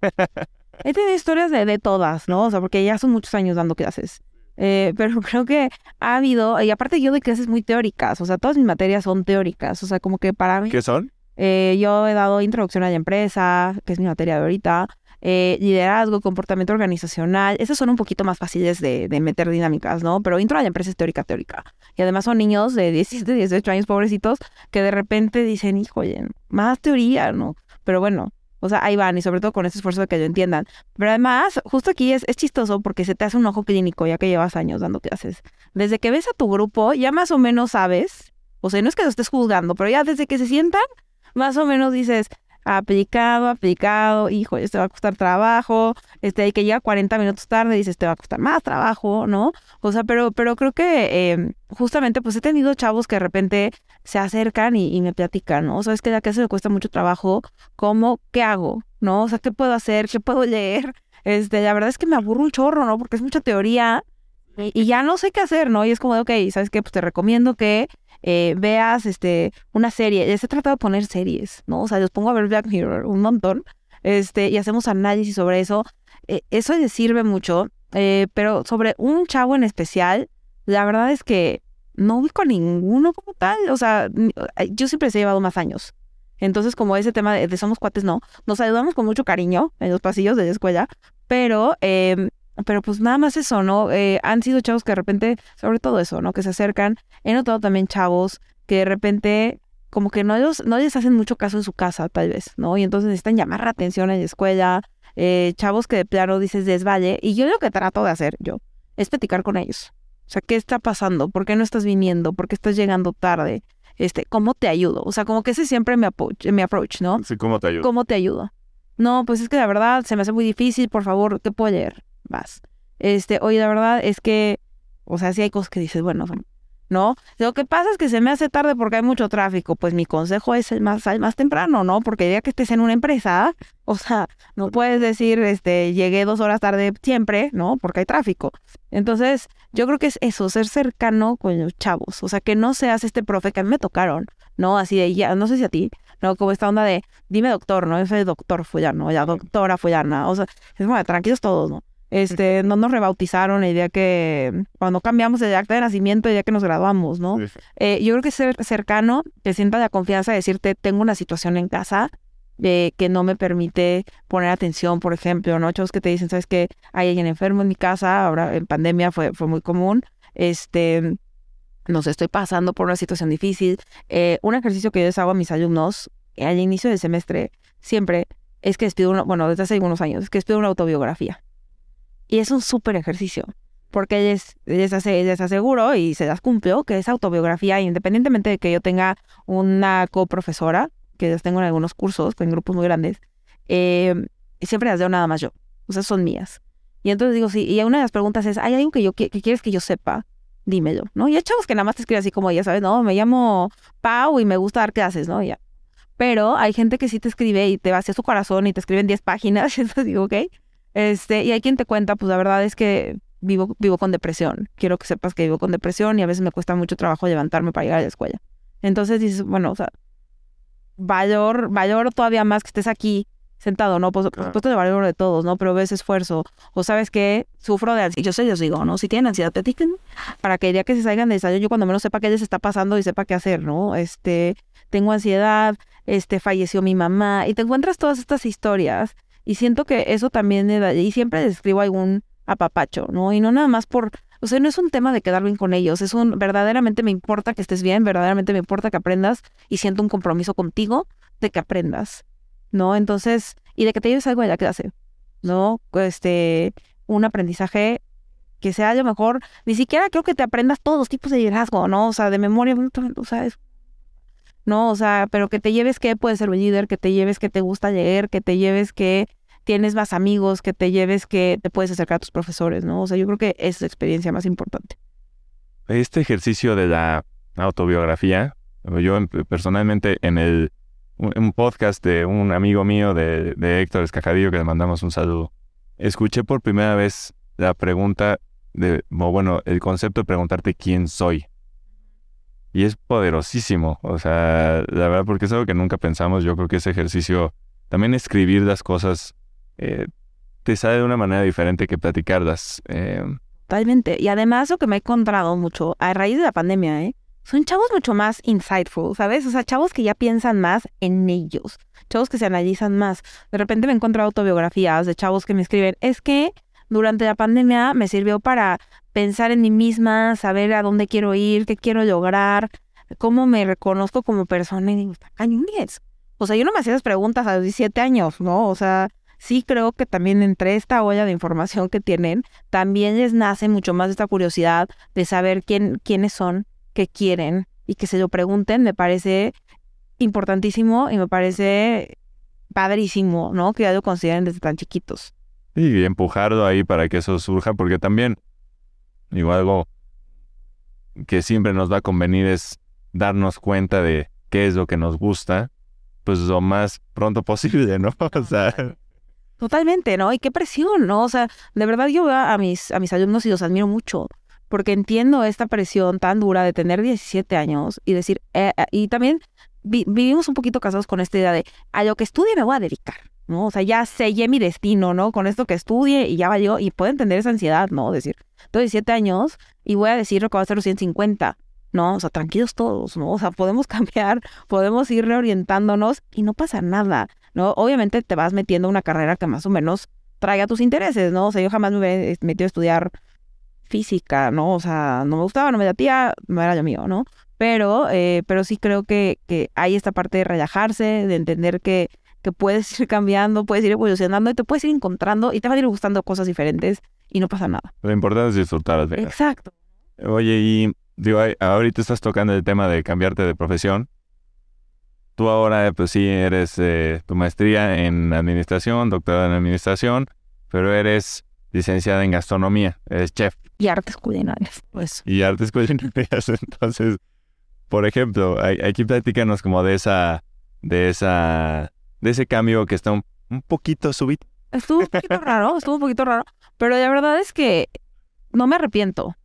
He tenido historias de, de todas, ¿no? O sea, porque ya son muchos años dando clases. Eh, pero creo que ha habido, y aparte yo doy clases muy teóricas, o sea, todas mis materias son teóricas, o sea, como que para mí... ¿Qué son? Eh, yo he dado introducción a la empresa, que es mi materia de ahorita, eh, liderazgo, comportamiento organizacional, esas son un poquito más fáciles de, de, meter dinámicas, ¿no? Pero intro a la empresa es teórica, teórica. Y además son niños de 17, 18 años, pobrecitos, que de repente dicen, híjole, más teoría, ¿no? Pero bueno, o sea, ahí van, y sobre todo con ese esfuerzo de que lo entiendan. Pero además, justo aquí es, es chistoso porque se te hace un ojo clínico ya que llevas años dando clases. Desde que ves a tu grupo, ya más o menos sabes, o sea, no es que lo estés juzgando, pero ya desde que se sientan, más o menos dices, aplicado, aplicado, hijo, este va a costar trabajo, este hay que llegar 40 minutos tarde, dices, te va a costar más trabajo, ¿no? O sea, pero, pero creo que eh, justamente pues he tenido chavos que de repente se acercan y, me platican, ¿no? O sea, es que la clase me cuesta mucho trabajo, ¿cómo, qué hago? ¿No? O sea, ¿qué puedo hacer? ¿Qué puedo leer? Este, la verdad es que me aburro un chorro, ¿no? Porque es mucha teoría y, y ya no sé qué hacer, ¿no? Y es como de, ok, ¿sabes qué? Pues te recomiendo que eh, veas este, una serie. Les he tratado de poner series, ¿no? O sea, los pongo a ver Black Mirror un montón este, y hacemos análisis sobre eso. Eh, eso les sirve mucho, eh, pero sobre un chavo en especial, la verdad es que no ubico ninguno como tal. O sea, yo siempre les he llevado más años. Entonces, como ese tema de, somos cuates, no. Nos ayudamos con mucho cariño en los pasillos de la escuela, pero eh, pero pues nada más eso, ¿no? Eh, han sido chavos que de repente, sobre todo eso, ¿no? Que se acercan. He notado también chavos que de repente como que no, ellos, no les hacen mucho caso en su casa, tal vez, ¿no? Y entonces necesitan llamar la atención en la escuela. Eh, chavos que de plano dices desvalle. Y yo lo que trato de hacer, yo, es platicar con ellos. O sea, ¿qué está pasando? ¿Por qué no estás viniendo? ¿Por qué estás llegando tarde? Este, ¿cómo te ayudo? O sea, como que ese siempre me mi approach, ¿no? Sí, ¿cómo te ayudo? ¿Cómo te ayudo? No, pues es que la verdad se me hace muy difícil, por favor, ¿qué puedo leer? Vas. Este, oye, la verdad es que, o sea, sí hay cosas que dices, bueno, ¿no? Lo que pasa es que se me hace tarde porque hay mucho tráfico. Pues mi consejo es el más, más temprano, ¿no? Porque ya que estés en una empresa, o sea, no puedes decir, este, llegué dos horas tarde siempre, ¿no? Porque hay tráfico. Entonces, yo creo que es eso, ser cercano con los chavos. O sea, que no seas este profe que a mí me tocaron, ¿no? Así de, ya, no sé si a ti, ¿no? Como esta onda de, dime doctor, ¿no? Yo soy doctor fulano, ya doctora fulana. O sea, es como, tranquilos todos, ¿no? Este, no nos rebautizaron el día que, cuando cambiamos el acta de nacimiento, el día que nos graduamos, ¿no? Eh, yo creo que ser cercano, que sienta la confianza de decirte, tengo una situación en casa eh, que no me permite poner atención, por ejemplo, ¿no? Chavos que te dicen, ¿sabes qué? Hay alguien enfermo en mi casa, ahora en pandemia fue, fue muy común, este, no sé, estoy pasando por una situación difícil. Eh, un ejercicio que yo les hago a mis alumnos al inicio del semestre, siempre, es que les pido, una, bueno, desde hace algunos años, es que les pido una autobiografía. Y es un súper ejercicio, porque les, les, aseguro y se las cumplo que esa autobiografía, independientemente de que yo tenga una coprofesora, que las tengo en algunos cursos, en grupos muy grandes, eh, siempre las leo nada más yo. O sea, son mías. Y entonces digo, sí, y una de las preguntas es, ¿hay algo que, yo, que, que quieres que yo sepa? Dímelo, ¿no? Y hay chavos que nada más te escriben así como, ya sabes, no, me llamo Pau y me gusta dar clases, ¿no? Y ya. Pero hay gente que sí te escribe y te vacía su corazón y te escriben 10 páginas. Entonces digo, ok. Este, y hay quien te cuenta, pues la verdad es que vivo, vivo con depresión. Quiero que sepas que vivo con depresión y a veces me cuesta mucho trabajo levantarme para llegar a la escuela. Entonces dices, bueno, o sea, valor, valor todavía más que estés aquí sentado, ¿no? Pues, por supuesto, el valor de todos, ¿no? Pero ves esfuerzo. O sabes que sufro de ansiedad. Yo sé, yo digo, ¿no? Si tienen ansiedad, platiquen para que el día que se salgan de ensayo, yo cuando menos sepa qué les está pasando y sepa qué hacer, ¿no? Este, tengo ansiedad, este, falleció mi mamá. Y te encuentras todas estas historias y siento que eso también, y siempre les escribo algún apapacho, ¿no? Y no nada más por, o sea, no es un tema de quedar bien con ellos, es un, verdaderamente me importa que estés bien, verdaderamente me importa que aprendas y siento un compromiso contigo de que aprendas, ¿no? Entonces, y de que te lleves algo de la clase, ¿no? Este, un aprendizaje que sea a lo mejor, ni siquiera creo que te aprendas todos los tipos de liderazgo, ¿no? O sea, de memoria, o sea, es, no, o sea, pero que te lleves que puedes ser un líder, que te lleves que te gusta leer, que te lleves que tienes más amigos, que te lleves que te puedes acercar a tus profesores, ¿no? O sea, yo creo que es la experiencia más importante. Este ejercicio de la autobiografía, yo personalmente en el un podcast de un amigo mío de, de Héctor Escajadillo, que le mandamos un saludo, escuché por primera vez la pregunta de, bueno, el concepto de preguntarte quién soy. Y es poderosísimo. O sea, la verdad, porque es algo que nunca pensamos. Yo creo que ese ejercicio, también escribir las cosas, eh, te sale de una manera diferente que platicarlas. Eh, Totalmente. Y además lo que me he encontrado mucho a raíz de la pandemia, ¿eh? Son chavos mucho más insightful, ¿sabes? O sea, chavos que ya piensan más en ellos, chavos que se analizan más. De repente me he encontrado autobiografías de chavos que me escriben, es que durante la pandemia me sirvió para pensar en mí misma, saber a dónde quiero ir, qué quiero lograr, cómo me reconozco como persona. Y digo, cañones. O sea, yo no me hacía esas preguntas a los 17 años, ¿no? O sea, sí creo que también entre esta olla de información que tienen, también les nace mucho más esta curiosidad de saber quién, quiénes son, qué quieren y que se lo pregunten, me parece importantísimo y me parece padrísimo, ¿no? Que ya lo consideren desde tan chiquitos. Y empujarlo ahí para que eso surja, porque también, igual algo que siempre nos va a convenir es darnos cuenta de qué es lo que nos gusta, pues lo más pronto posible, ¿no? O sea, Totalmente, ¿no? Y qué presión, ¿no? O sea, de verdad yo veo a mis, a mis alumnos y los admiro mucho, porque entiendo esta presión tan dura de tener 17 años y decir, eh, eh, y también vivimos un poquito casados con esta idea de a lo que estudie me voy a dedicar, ¿no? O sea, ya sellé mi destino, ¿no? Con esto que estudie y ya valió, y puedo entender esa ansiedad, ¿no? Decir, tengo 17 años y voy a decir lo que va a ser los 150. No, o sea, tranquilos todos, ¿no? O sea, podemos cambiar, podemos ir reorientándonos y no pasa nada. ¿no? Obviamente te vas metiendo una carrera que más o menos traiga tus intereses, ¿no? O sea, yo jamás me hubiera metido a estudiar física, ¿no? O sea, no me gustaba, no me latía, no era lo mío, ¿no? Pero, eh, pero sí creo que, que hay esta parte de relajarse, de entender que, que puedes ir cambiando, puedes ir evolucionando y te puedes ir encontrando y te van a ir gustando cosas diferentes y no pasa nada. Lo importante es disfrutar. Exacto. Oye, y digo, ahorita estás tocando el tema de cambiarte de profesión. Tú ahora, pues sí, eres eh, tu maestría en administración, doctorado en administración, pero eres licenciada en gastronomía, eres chef. Y artes culinarias, pues. Y artes culinarias. Entonces, por ejemplo, aquí platícanos como de esa, de esa, de ese cambio que está un, un poquito subido. Estuvo un poquito raro, estuvo un poquito raro, pero la verdad es que no me arrepiento.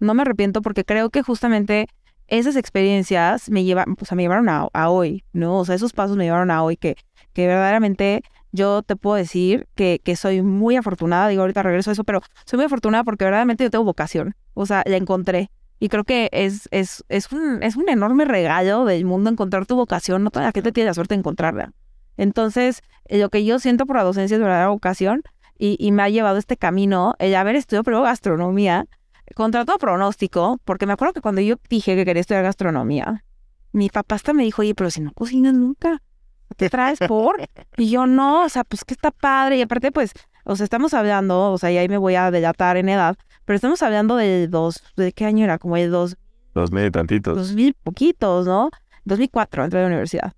No me arrepiento porque creo que justamente esas experiencias me, llevan, o sea, me llevaron a, hoy, ¿no? O sea, esos pasos me llevaron a hoy que, que verdaderamente yo te puedo decir que, que soy muy afortunada, digo, ahorita regreso a eso, pero soy muy afortunada porque verdaderamente yo tengo vocación, o sea, la encontré. Y creo que es, es, es, un, es un enorme regalo del mundo encontrar tu vocación, no toda la gente tiene la suerte de encontrarla. Entonces, lo que yo siento por la docencia es verdadera vocación y, y me ha llevado este camino, el haber estudiado primero gastronomía, contra todo pronóstico, porque me acuerdo que cuando yo dije que quería estudiar gastronomía, mi papá hasta me dijo, oye, pero si no cocinas nunca, ¿te traes por? Y yo, no, o sea, pues que está padre. Y aparte, pues, o sea, estamos hablando, o sea, y ahí me voy a delatar en edad, pero estamos hablando de dos, ¿de qué año era? Como de dos... Dos mil y tantitos. Dos mil poquitos, ¿no? 2004 entré a la universidad.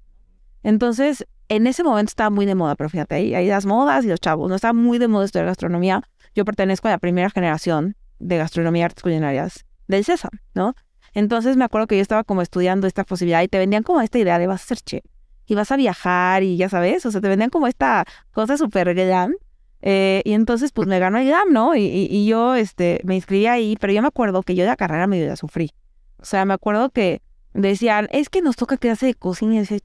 Entonces, en ese momento estaba muy de moda, pero fíjate, ahí, ahí las modas y los chavos, no estaba muy de moda estudiar gastronomía. Yo pertenezco a la primera generación de gastronomía y artes culinarias del CESA, ¿no? Entonces me acuerdo que yo estaba como estudiando esta posibilidad y te vendían como esta idea de vas a ser chef y vas a viajar y ya sabes, o sea, te vendían como esta cosa súper glam. Eh, y entonces pues me ganó el glam, ¿no? Y, y, yo este, me inscribí ahí, pero yo me acuerdo que yo de la carrera medio ya sufrí. O sea, me acuerdo que decían, es que nos toca clase de cocina y ese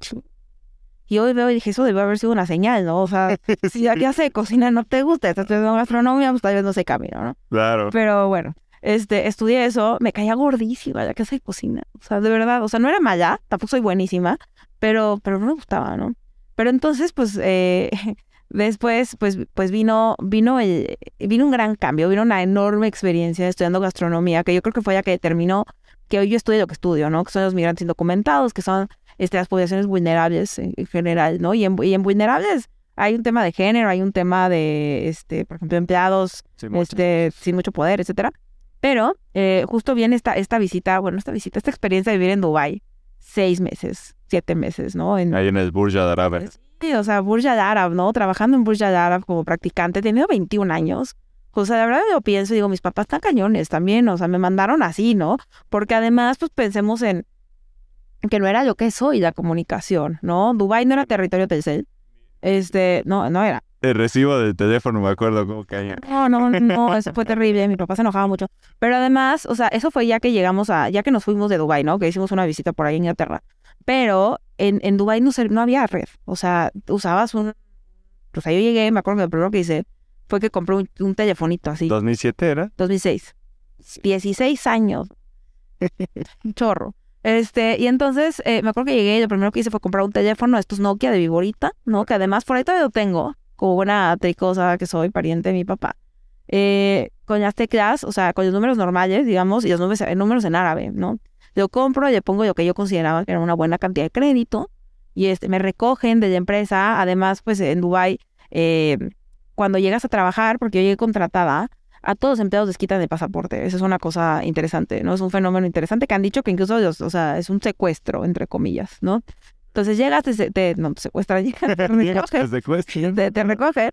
y hoy veo y dije, eso debe haber sido una señal, ¿no? O sea, si la clase de cocina no te gusta, estás estudiando gastronomía, pues tal vez no se camino, ¿no? Claro. Pero bueno, este, estudié eso, me caía gordísima la clase de cocina. O sea, de verdad, o sea, no era mala, tampoco soy buenísima, pero, pero no me gustaba, ¿no? Pero entonces, pues, eh, después, pues, pues vino, vino el, vino un gran cambio, vino una enorme experiencia estudiando gastronomía, que yo creo que fue la que determinó que hoy yo estudie lo que estudio, ¿no? Que son los migrantes indocumentados, que son este, las poblaciones vulnerables en general, ¿no? Y en, y en vulnerables hay un tema de género, hay un tema de, este, por ejemplo, empleados este, sin mucho poder, etcétera. Pero eh, justo viene esta, esta visita, bueno, esta visita, esta experiencia de vivir en Dubái, seis meses, siete meses, ¿no? En, Ahí en el Burj Al Arab. Sí, o sea, Burj Al Arab, ¿no? Trabajando en Burj Al Arab como practicante, teniendo 21 años. O sea, de verdad yo pienso, digo, mis papás están cañones también, o sea, me mandaron así, ¿no? Porque además, pues pensemos en, que no era lo que es hoy la comunicación, ¿no? Dubai no era territorio Telcel. Este, no, no era. El recibo del teléfono, me acuerdo cómo caía. No, no, no, eso fue terrible. Mi papá se enojaba mucho. Pero además, o sea, eso fue ya que llegamos a, ya que nos fuimos de Dubai, ¿no? Que hicimos una visita por ahí en Inglaterra. Pero en, en Dubai no, no había red. O sea, usabas un. O sea, yo llegué, me acuerdo que lo primero que hice fue que compré un, un telefonito así. ¿2007 era? 2006. 16 años. un chorro. Este, y entonces eh, me acuerdo que llegué y lo primero que hice fue comprar un teléfono, estos Nokia de Viborita, ¿no? Que además por ahí todavía lo tengo, como buena tricosa que soy, pariente de mi papá. Eh, con las teclas, o sea, con los números normales, digamos, y los números, números en árabe, ¿no? Lo compro le pongo lo que yo consideraba que era una buena cantidad de crédito y este, me recogen de la empresa. Además, pues en Dubai, eh, cuando llegas a trabajar, porque yo llegué contratada, a todos los empleados les quitan el pasaporte. Esa es una cosa interesante, ¿no? Es un fenómeno interesante que han dicho que incluso, o sea, es un secuestro, entre comillas, ¿no? Entonces llegas, te, te no, te secuestran, llegas, te recogen, te, te recogen,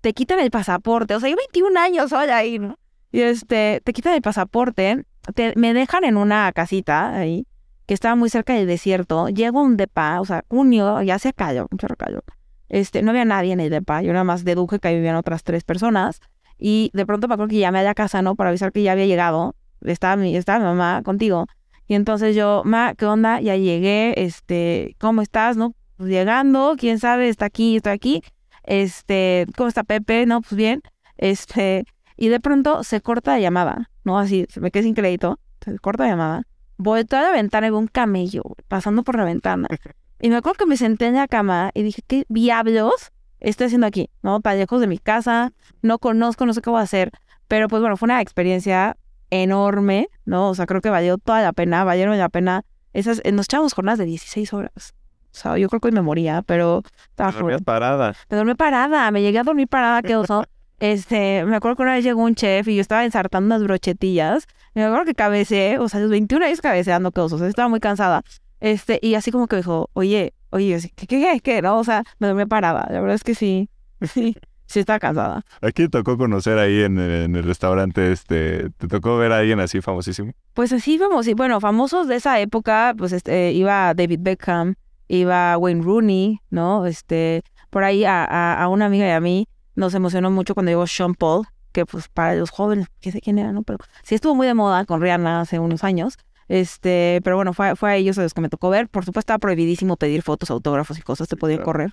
te quitan el pasaporte. O sea, yo 21 años soy ahí, ¿no? Y este, te quitan el pasaporte, te, me dejan en una casita ahí, que estaba muy cerca del desierto. Llego a un depa, o sea, junio, ya se cayó, mucho recayó. Este, no había nadie en el depa, yo nada más deduje que ahí vivían otras tres personas. Y de pronto me acuerdo que llamé a la casa, ¿no? Para avisar que ya había llegado. Estaba mi, estaba mi mamá contigo. Y entonces yo, ma, ¿qué onda? Ya llegué, este, ¿cómo estás? ¿No? Pues llegando, quién sabe, está aquí, estoy aquí. Este, ¿cómo está Pepe? No, pues bien. Este, y de pronto se corta la llamada, ¿no? Así, se me quedé sin crédito, se corta la llamada. Voy a la ventana y veo un camello pasando por la ventana. Y me acuerdo que me senté en la cama y dije, ¿qué diablos estoy haciendo aquí? ¿No? Para lejos de mi casa, no conozco, no sé qué voy a hacer. Pero pues bueno, fue una experiencia enorme, ¿no? O sea, creo que valió toda la pena, valieron la pena. Esas, nos echábamos jornadas de 16 horas. O sea, yo creo que hoy me moría, pero estaba Me parada. Me dormí parada, me llegué a dormir parada, qué oso. Este, me acuerdo que una vez llegó un chef y yo estaba ensartando unas brochetillas. Me acuerdo que cabeceé, o sea, los 21 años cabeceando que oso, o sea, estaba muy cansada. Este, y así como que dijo, oye, oye, ¿qué, qué, qué, qué? No, o sea, me dormí parada. La verdad es que sí, sí, sí estaba cansada. ¿A quién te tocó conocer ahí en, el restaurante? Este, ¿Te tocó ver a alguien así famosísimo? Pues así famosos, bueno, famosos de esa época, pues este, iba David Beckham, iba Wayne Rooney, ¿no? Este, por ahí a, a, a una amiga y a mí nos emocionó mucho cuando llegó Sean Paul, que pues para los jóvenes, qué sé quién era, ¿no? Pero sí estuvo muy de moda con Rihanna hace unos años. Este, pero bueno, fue, fue a ellos a los que me tocó ver. Por supuesto, estaba prohibidísimo pedir fotos, autógrafos y cosas, te podían correr.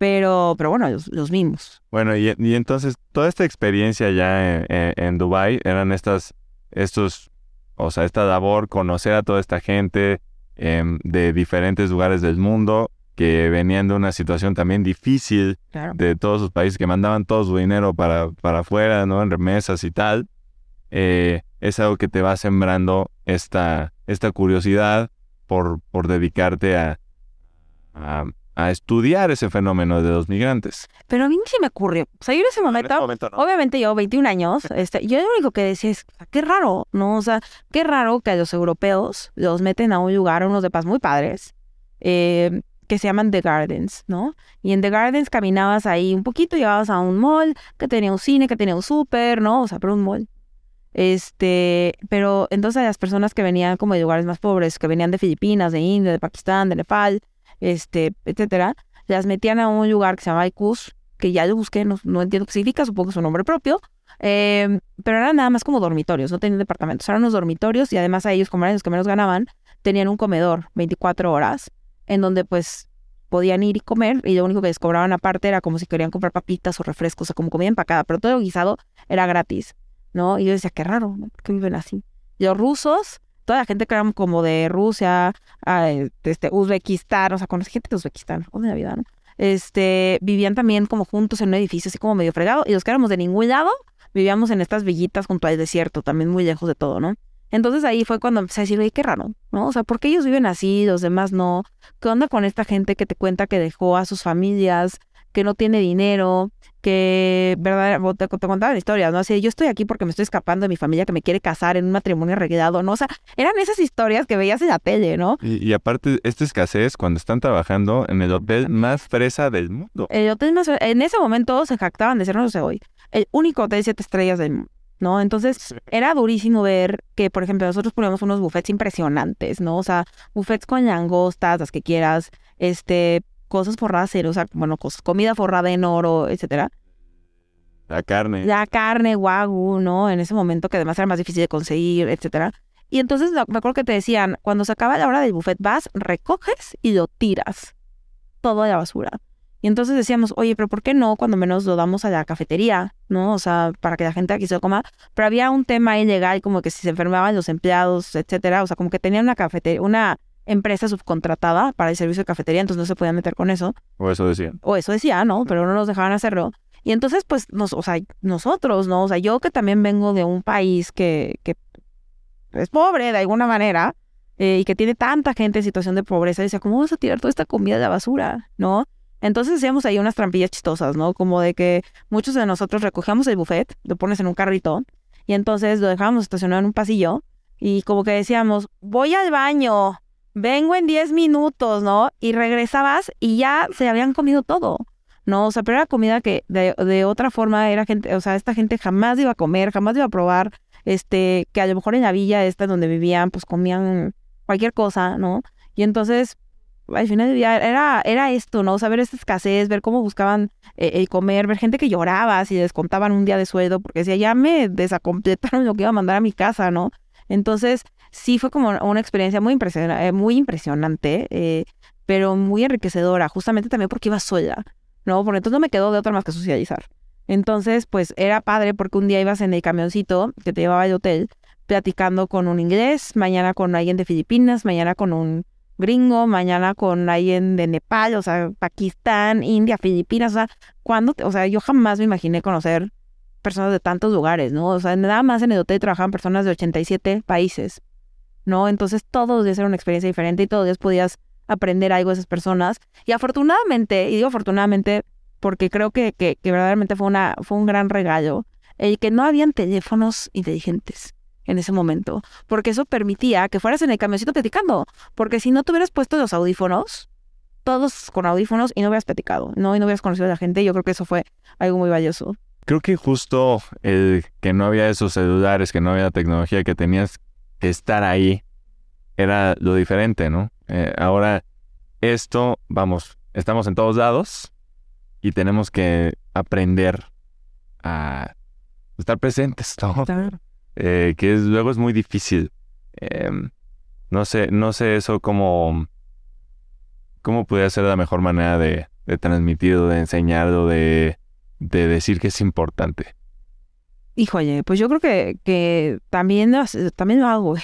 Pero, pero bueno, los, los mismos. Bueno, y, y, entonces, toda esta experiencia ya en, en, en Dubai eran estas, estos, o sea, esta labor, conocer a toda esta gente eh, de diferentes lugares del mundo que venían de una situación también difícil Claro. de todos sus países que mandaban todo su dinero para, para afuera, ¿no? En remesas y tal. Eh, es algo que te va sembrando esta, esta curiosidad por, por dedicarte a, a, a estudiar ese fenómeno de los migrantes. Pero a mí se me ocurrió. O sea, yo en ese momento, momento no. obviamente yo, 21 años, este, yo lo único que decía es, qué raro, ¿no? O sea, qué raro que a los europeos los meten a un lugar, a unos de paz muy padres, eh, que se llaman The Gardens, ¿no? Y en The Gardens caminabas ahí un poquito, llegabas a un mall que tenía un cine, que tenía un súper, ¿no? O sea, pero un mall. Este, pero entonces las personas que venían como de lugares más pobres, que venían de Filipinas, de India, de Pakistán, de Nepal, este, etcétera, las metían a un lugar que se llama Ikus, que ya lo busqué, no, no entiendo qué significa, supongo que es un nombre propio, eh, pero eran nada más como dormitorios, no tenían departamentos, eran unos dormitorios y además a ellos, como eran los que menos ganaban, tenían un comedor 24 horas, en donde pues podían ir y comer y lo único que les cobraban aparte era como si querían comprar papitas o refrescos, o como comida empacada, pero todo lo guisado era gratis, ¿no? Y yo decía, qué raro, ¿no? ¿Por qué viven así? Los rusos, toda la gente que eran como de Rusia, este, Uzbekistán, o sea, conocí gente de Uzbekistán, o de Navidad, ¿no? Este, vivían también como juntos en un edificio así como medio fregado, y los que éramos de ningún lado, vivíamos en estas villitas junto al desierto, también muy lejos de todo, ¿no? Entonces ahí fue cuando empecé a decir, oye, qué raro, ¿no? O sea, ¿por qué ellos viven así, los demás no? ¿Qué onda con esta gente que te cuenta que dejó a sus familias, que no tiene dinero, que, ¿verdad? Te, te contaban historias, ¿no? Así, yo estoy aquí porque me estoy escapando de mi familia que me quiere casar en un matrimonio arreglado, ¿no? O sea, eran esas historias que veías en la tele, ¿no? Y, y aparte, esta escasez cuando están trabajando en el hotel más fresa del mundo. El hotel más, en ese momento se jactaban de ser, no sé hoy, el único hotel siete estrellas del mundo. ¿no? Entonces era durísimo ver que, por ejemplo, nosotros poníamos unos buffets impresionantes, ¿no? O sea, buffets con langostas, las que quieras, este, cosas forradas en, o sea, bueno, cosas, comida forrada en oro, etcétera. La carne. La carne, wagyu, ¿no? En ese momento que además era más difícil de conseguir, etcétera. Y entonces me acuerdo que te decían, cuando se acaba la hora del buffet, vas, recoges y lo tiras. Todo a la basura. Y entonces decíamos, oye, pero ¿por qué no cuando menos lo damos a la cafetería? ¿No? O sea, para que la gente aquí se lo coma. Pero había un tema ilegal como que si se enfermaban los empleados, etcétera. O sea, como que tenían una cafetería, una empresa subcontratada para el servicio de cafetería, entonces no se podían meter con eso. O eso decían. O eso decía, ¿no? Pero no nos dejaban hacerlo. Y entonces, pues, nos, o sea, nosotros, ¿no? O sea, yo que también vengo de un país que, que es pobre de alguna manera eh, y que tiene tanta gente en situación de pobreza, decía, ¿cómo vas a tirar toda esta comida de la basura? ¿No? Entonces hacíamos ahí unas trampillas chistosas, ¿no? Como de que muchos de nosotros recogíamos el buffet, lo pones en un carrito y entonces lo dejábamos estacionado en un pasillo y como que decíamos, voy al baño, vengo en 10 minutos, ¿no? Y regresabas y ya se habían comido todo, ¿no? O sea, pero era comida que de, de otra forma era gente, o sea, esta gente jamás iba a comer, jamás iba a probar, este, que a lo mejor en la villa esta donde vivían, pues comían cualquier cosa, ¿no? Y entonces, al final del día era, era esto, ¿no? O sea, ver esta escasez, ver cómo buscaban eh, el comer, ver gente que lloraba si les contaban un día de sueldo, porque decía, ya me desacompletaron lo que iba a mandar a mi casa, ¿no? Entonces, sí fue como una experiencia muy impresionante, eh, muy impresionante eh, pero muy enriquecedora, justamente también porque iba sola, ¿no? Porque entonces no me quedó de otra más que socializar. Entonces, pues era padre porque un día ibas en el camioncito que te llevaba al hotel platicando con un inglés, mañana con alguien de Filipinas, mañana con un gringo, mañana con alguien de Nepal, o sea, Pakistán, India, Filipinas, o sea, cuando, o sea, yo jamás me imaginé conocer personas de tantos lugares, ¿no? O sea, nada más en el hotel trabajaban personas de 87 países, ¿no? Entonces todos los días era una experiencia diferente y todos los días podías aprender algo de esas personas. Y afortunadamente, y digo afortunadamente porque creo que, que, verdaderamente fue, una, fue un gran regalo, el que no habían teléfonos inteligentes en ese momento, porque eso permitía que fueras en el camioncito platicando, porque si no te hubieras puesto los audífonos, todos con audífonos y no hubieras platicado, ¿no? Y no hubieras conocido a la gente, yo creo que eso fue algo muy valioso. Creo que justo el que no había esos celulares, que no había tecnología, que tenías estar ahí, era lo diferente, ¿no? Eh, ahora, esto, vamos, estamos en todos lados, y tenemos que aprender a estar presentes, ¿no? Eh, que luego es muy difícil. Em, no sé, no sé eso cómo, cómo puede ser la mejor manera de, de transmitirlo, de enseñarlo, de, de decir que es importante. Híjole, pues yo creo que, que también, también lo hago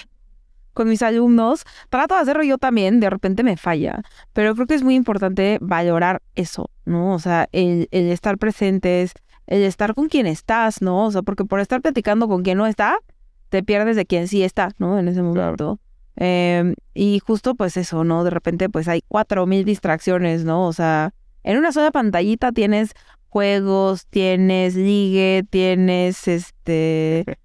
con mis alumnos. Trato de hacerlo yo también, de repente me falla, pero creo que es muy importante valorar eso, ¿no? O sea, el, estar presentes, el estar con quien estás, ¿no? O sea, porque por estar platicando con quien no está, te pierdes de quien sí está, ¿no? En ese momento. Em, y justo pues eso, ¿no? De repente pues hay cuatro mil distracciones, ¿no? O sea, en una sola pantallita tienes juegos, tienes ligue, tienes este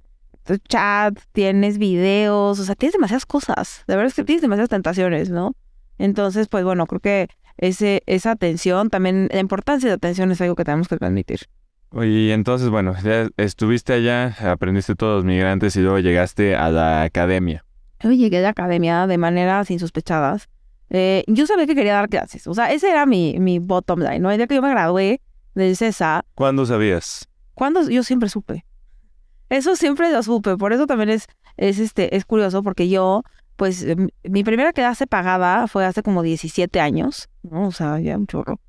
chat, tienes videos, o sea, tienes demasiadas cosas. De verdad es que tienes demasiadas tentaciones, ¿no? Entonces, pues bueno, creo que ese, esa atención, también la importancia de atención es algo que tenemos que transmitir. Oye, entonces, bueno, ya estuviste allá, aprendiste todos los migrantes y luego llegaste a la academia. Yo llegué a la academia de maneras insospechadas. Eh, yo sabía que quería dar clases, o sea, ese era mi, mi bottom line, ¿no? El día que yo me gradué del CESA. ¿Cuándo sabías? ¿Cuándo? Yo siempre supe. Eso siempre lo supe, por eso también es, es, este, es curioso, porque yo, pues, mi primera clase pagada fue hace como 17 años, ¿no? O sea, ya un chorro.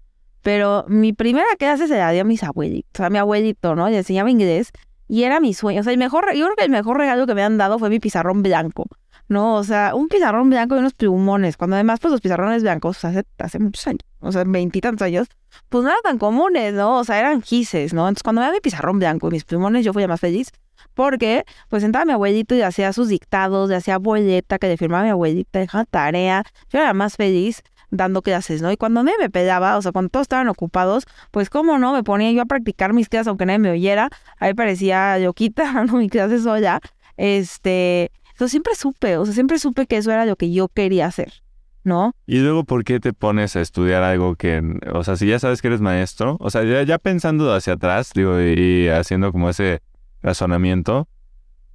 Pero mi primera clase se la dio a mis abuelitos, o sea, a mi abuelito, ¿no? Le enseñaba inglés y era mi sueño. O sea, el mejor, yo creo que el mejor regalo que me han dado fue mi pizarrón blanco, ¿no? O sea, un pizarrón blanco y unos plumones, cuando además, pues, los pizarrones blancos hace, hace muchos años, o sea, veintitantos años, pues no eran tan comunes, ¿no? O sea, eran gises, ¿no? Entonces, cuando me mi pizarrón blanco y mis plumones, yo fui más feliz porque pues sentaba mi abuelito y hacía sus dictados, le hacía boleta que le firmaba mi abuelita, dejaba tarea. Yo era más feliz dando clases, ¿no? Y cuando nadie me pedaba, o sea, cuando todos estaban ocupados, pues cómo no, me ponía yo a practicar mis clases aunque nadie me oyera. Ahí parecía loquita dando mi clase sola. Este, siempre supe, o sea, siempre supe que eso era lo que yo quería hacer. ¿no? Y luego, ¿por qué te pones a estudiar algo que, o sea, si ya sabes que eres maestro, o sea, ya, pensando hacia atrás, digo, y haciendo como ese razonamiento,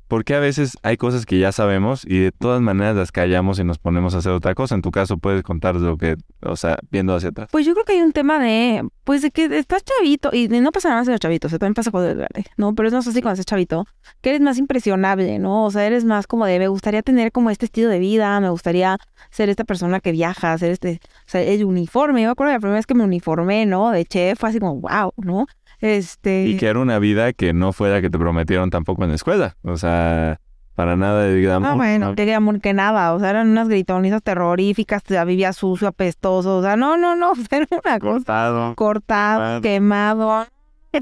¿por qué a veces hay cosas que ya sabemos y de todas maneras las callamos y nos ponemos a hacer otra cosa? En tu caso, puedes contar lo que, o sea, viendo hacia atrás. Pues yo creo que hay un tema de, pues de que estás chavito, y no pasa nada ser chavito, o sea, también pasa cuando eres grande, ¿no? Pero es más así cuando estás chavito, que eres más impresionable, ¿no? O sea, eres más como de, me gustaría tener como este estilo de vida, me gustaría ser esta persona que viaja, ser este, o sea, el uniforme. Yo me acuerdo la primera vez que me uniformé, ¿no? De chef, fue así como, wow, ¿no? Este... Y que era una vida que no fue la que te prometieron tampoco en la escuela. O sea, para nada de glamour. Ah, bueno, de glamour que nada. O sea, eran unas gritonisas terroríficas, ya vivía sucio, apestoso. O sea, no, no, no. Era una cosa. Cortado. Cortado, quemado.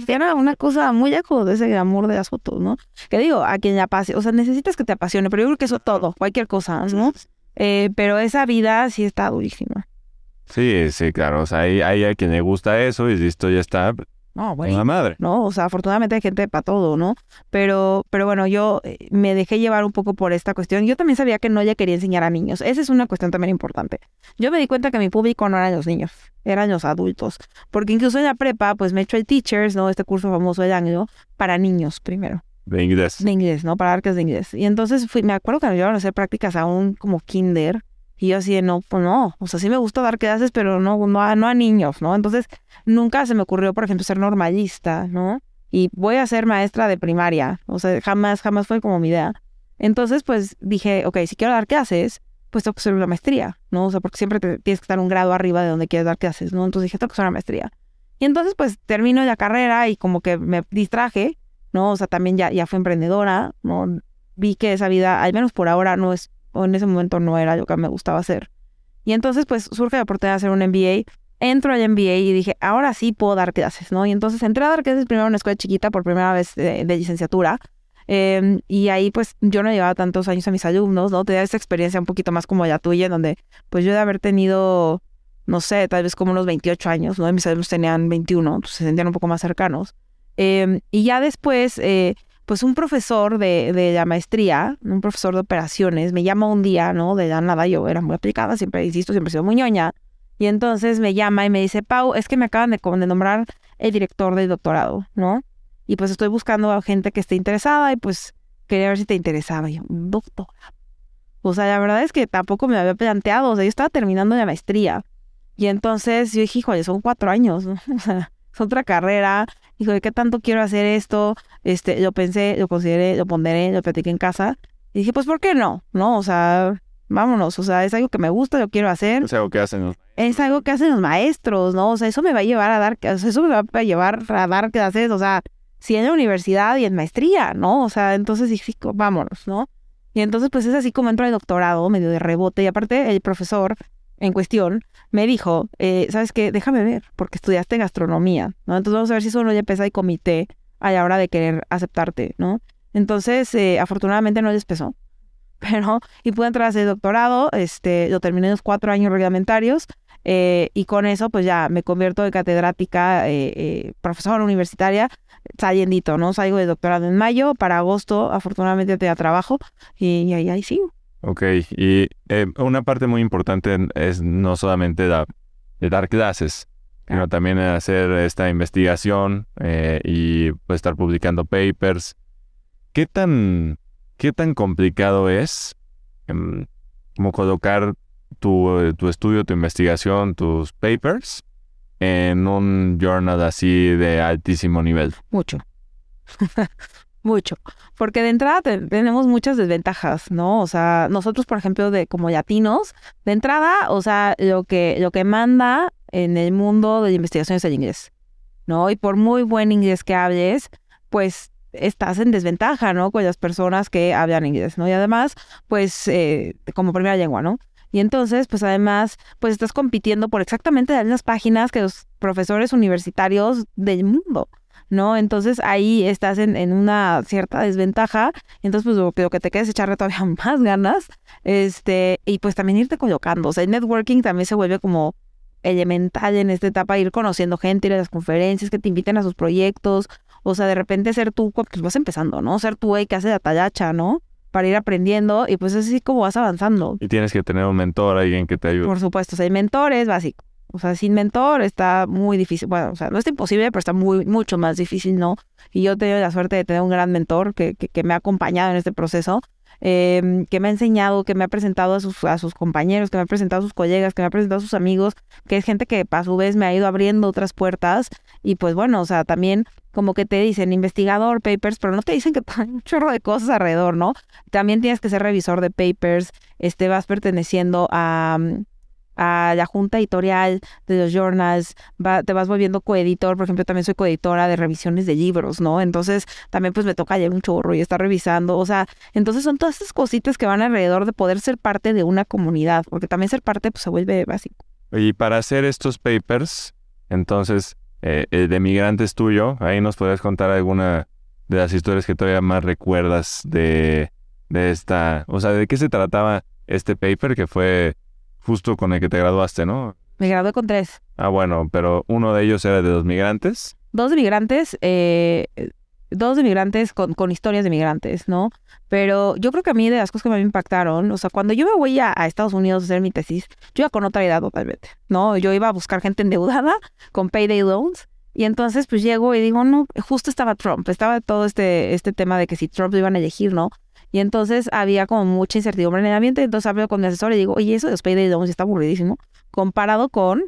Era una cosa muy de ese glamour de las fotos, ¿no? Que digo, a quien le apasione, o sea, necesitas que te apasione, pero yo creo que eso todo, cualquier cosa, ¿no? Eh, pero esa vida sí está durísima. Sí, sí, claro. O sea, hay, hay a quien le gusta eso y listo, ya está. No, bueno. La madre. No, o sea, afortunadamente hay gente para todo, ¿no? Pero, pero bueno, yo eh, me dejé llevar un poco por esta cuestión. Yo también sabía que no ya quería enseñar a niños. Esa es una cuestión también importante. Yo me di cuenta que mi público no eran los niños, eran los adultos. Porque incluso en la prepa, pues me he hecho el Teachers, ¿no? Este curso famoso de año, para niños primero. De inglés. De inglés, ¿no? Para arcas de inglés. Y entonces fui, me acuerdo que me llevaron a hacer prácticas aún como kinder y yo así de, no, pues no, o sea, sí me gusta dar clases, pero no, no, a, no a niños, ¿no? Entonces, nunca se me ocurrió, por ejemplo, ser normalista, ¿no? Y voy a ser maestra de primaria, o sea, jamás, jamás fue como mi idea. Entonces, pues dije, ok, si quiero dar clases, pues tengo que hacer una maestría, ¿no? O sea, porque siempre tienes que estar un grado arriba de donde quieres dar clases, ¿no? Entonces dije, tengo que hacer una maestría. Y entonces, pues termino la carrera y como que me distraje, ¿no? O sea, también ya, ya fui emprendedora, ¿no? Vi que esa vida, al menos por ahora, no es o en ese momento no era lo que me gustaba hacer. Y entonces pues surge la oportunidad de hacer un MBA. Entro al MBA y dije, ahora sí puedo dar clases, ¿no? Y entonces entré a dar clases primero en una escuela chiquita por primera vez de, licenciatura. Em, y ahí pues yo no llevaba tantos años a mis alumnos, ¿no? Tenía esa experiencia un poquito más como la tuya, en donde pues yo de haber tenido, no sé, tal vez como unos 28 años, ¿no? Mis alumnos tenían 21, pues se sentían un poco más cercanos. Em, y ya después, eh, pues un profesor de, de, la maestría, un profesor de operaciones, me llama un día, ¿no? De la nada, yo era muy aplicada, siempre insisto, siempre he sido muy ñoña. Y entonces me llama y me dice, Pau, es que me acaban de, de nombrar el director del doctorado, ¿no? Y pues estoy buscando a gente que esté interesada y pues quería ver si te interesaba. Y yo, doctor. O sea, la verdad es que tampoco me había planteado, o sea, yo estaba terminando la maestría. Y entonces yo dije, híjole, son cuatro años, ¿no? O sea, es otra carrera, hijo, ¿de qué tanto quiero hacer esto? Este, lo pensé, lo consideré, lo ponderé, lo platiqué en casa. Y dije, pues, ¿por qué no? ¿No? O sea, vámonos. O sea, es algo que me gusta, lo quiero hacer. Es algo que hacen los Es algo que hacen los maestros, ¿no? O sea, eso me va a llevar a dar, eso me va a llevar a dar clases, o sea, si en la universidad y en maestría, ¿no? O sea, entonces dije, vámonos, ¿no? Y entonces, pues es así como entro al doctorado, medio de rebote. Y aparte, el profesor en cuestión me dijo, eh, ¿sabes qué? Déjame ver, porque estudiaste gastronomía, ¿no? Entonces vamos a ver si eso no ya pesa y comité a la hora de querer aceptarte, ¿no? Entonces, eh, afortunadamente no les pesó, pero, y pude entrar a hacer doctorado, este, lo terminé en los cuatro años reglamentarios, eh, y con eso, pues ya me convierto de catedrática, eh, profesora universitaria, saliendito, ¿no? Salgo de doctorado en mayo, para agosto, afortunadamente te da trabajo, y, ahí, ahí sigo. Ok, y eh, una parte muy importante es no solamente da, de dar clases, sino también hacer esta investigación eh, y pues, estar publicando papers. ¿Qué tan, qué tan complicado es em, como colocar tu, tu estudio, tu investigación, tus papers en un journal así de altísimo nivel? Mucho. Mucho, porque de entrada tenemos muchas desventajas, ¿no? O sea, nosotros, por ejemplo, de como latinos, de entrada, o sea, lo que lo que manda en el mundo de investigación es el inglés, ¿no? Y por muy buen inglés que hables, pues estás en desventaja, ¿no? Con las personas que hablan inglés, ¿no? Y además, pues, eh, como primera lengua, ¿no? Y entonces, pues además, pues estás compitiendo por exactamente las mismas páginas que los profesores universitarios del mundo. ¿No? Entonces ahí estás en, en una cierta desventaja, entonces pues lo, que te queda es echarle todavía más ganas, este, y pues también irte colocando, o sea, el networking también se vuelve como elemental en esta etapa, ir conociendo gente, ir a las conferencias, que te inviten a sus proyectos, o sea, de repente ser tú, pues vas empezando, ¿no? Ser tú el que hace la tallacha, ¿no? Para ir aprendiendo y pues así como vas avanzando. Y tienes que tener un mentor, alguien que te ayude. Por supuesto, o sea, el mentor es básico. O sea, sin mentor está muy difícil. Bueno, o sea, no es imposible, pero está muy, mucho más difícil, ¿no? Y yo he tenido la suerte de tener un gran mentor que, que, me ha acompañado en este proceso, em, que me ha enseñado, que me ha presentado a sus, a sus compañeros, que me ha presentado a sus colegas, que me ha presentado a sus amigos, que es gente que a su vez me ha ido abriendo otras puertas. Y pues bueno, o sea, también como que te dicen investigador, papers, pero no te dicen que hay un chorro de cosas alrededor, ¿no? También tienes que ser revisor de papers, este, vas perteneciendo a a la junta editorial de los journals, te vas volviendo coeditor, por ejemplo, también soy coeditora de revisiones de libros, ¿no? Entonces también pues me toca llevar un chorro y estar revisando, o sea, entonces son todas esas cositas que van alrededor de poder ser parte de una comunidad, porque también ser parte pues se vuelve básico. Y para hacer estos papers, entonces, eh, el de migrantes tuyo, ahí nos podrías contar alguna de las historias que todavía más recuerdas de, de esta, o sea, de qué se trataba este paper que fue justo con el que te graduaste, ¿no? Me gradué con tres. Ah, bueno, pero uno de ellos era de los migrantes. Dos de migrantes, eh, dos de migrantes con, con, historias de migrantes, ¿no? Pero yo creo que a mí de las cosas que me impactaron, o sea, cuando yo me voy a, Estados Unidos a hacer mi tesis, yo iba con otra edad totalmente, ¿no? Yo iba a buscar gente endeudada con payday loans. Y entonces pues llego y digo, no, justo estaba Trump, estaba todo este, este tema de que si Trump lo iban a elegir, ¿no? Y entonces había como mucha incertidumbre en el ambiente. Entonces hablo con mi asesor y digo, oye, eso de los payday loans está aburridísimo comparado con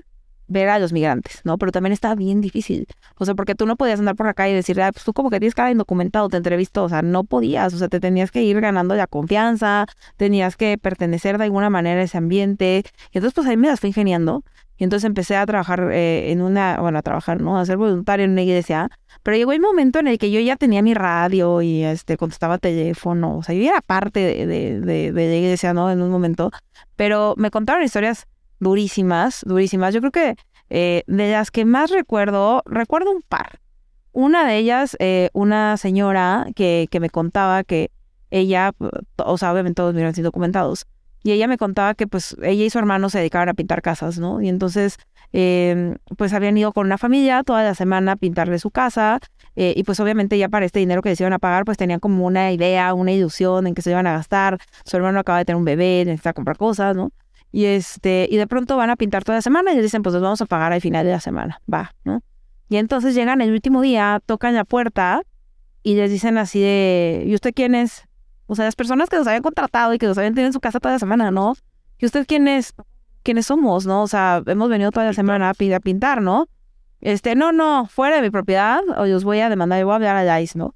ver a los migrantes, ¿no? Pero también está bien difícil. O sea, porque tú no podías andar por acá y decir, ah, pues tú como que tienes cara indocumentado, te entrevisto. O sea, no podías. O sea, te tenías que ir ganando la confianza, tenías que pertenecer de alguna manera a ese ambiente. Y entonces, pues ahí me las fui ingeniando. Y entonces empecé a trabajar eh, en una, bueno, a trabajar, ¿no? A ser voluntario en una iglesia. Pero llegó el momento en el que yo ya tenía mi radio y este contestaba teléfono. O sea, yo era parte de, de, de, de la iglesia, ¿no? En un momento. Pero me contaron historias durísimas, durísimas. Yo creo que eh, de las que más recuerdo, recuerdo un par. Una de ellas, eh, una señora que, que me contaba que ella, o sea, obviamente todos hubieran sido documentados, y ella me contaba que pues ella y su hermano se dedicaban a pintar casas, ¿no? Y entonces em, pues habían ido con una familia toda la semana a pintarle su casa eh, y pues obviamente ya para este dinero que les iban a pagar pues tenían como una idea, una ilusión en que se iban a gastar. Su hermano acaba de tener un bebé, necesita comprar cosas, ¿no? Y este, y de pronto van a pintar toda la semana y les dicen, pues los vamos a pagar al final de la semana, va, ¿no? Y entonces llegan el último día, tocan la puerta y les dicen así de, ¿y usted quién es? O sea, las personas que nos habían contratado y que nos habían tenido en su casa toda la semana, ¿no? ¿Y usted quién es? ¿Quiénes somos, no? O sea, hemos venido toda la semana a, a pintar, ¿no? Este, no, no, fuera de mi propiedad, o os voy a demandar, yo voy a hablar a ICE, ¿no?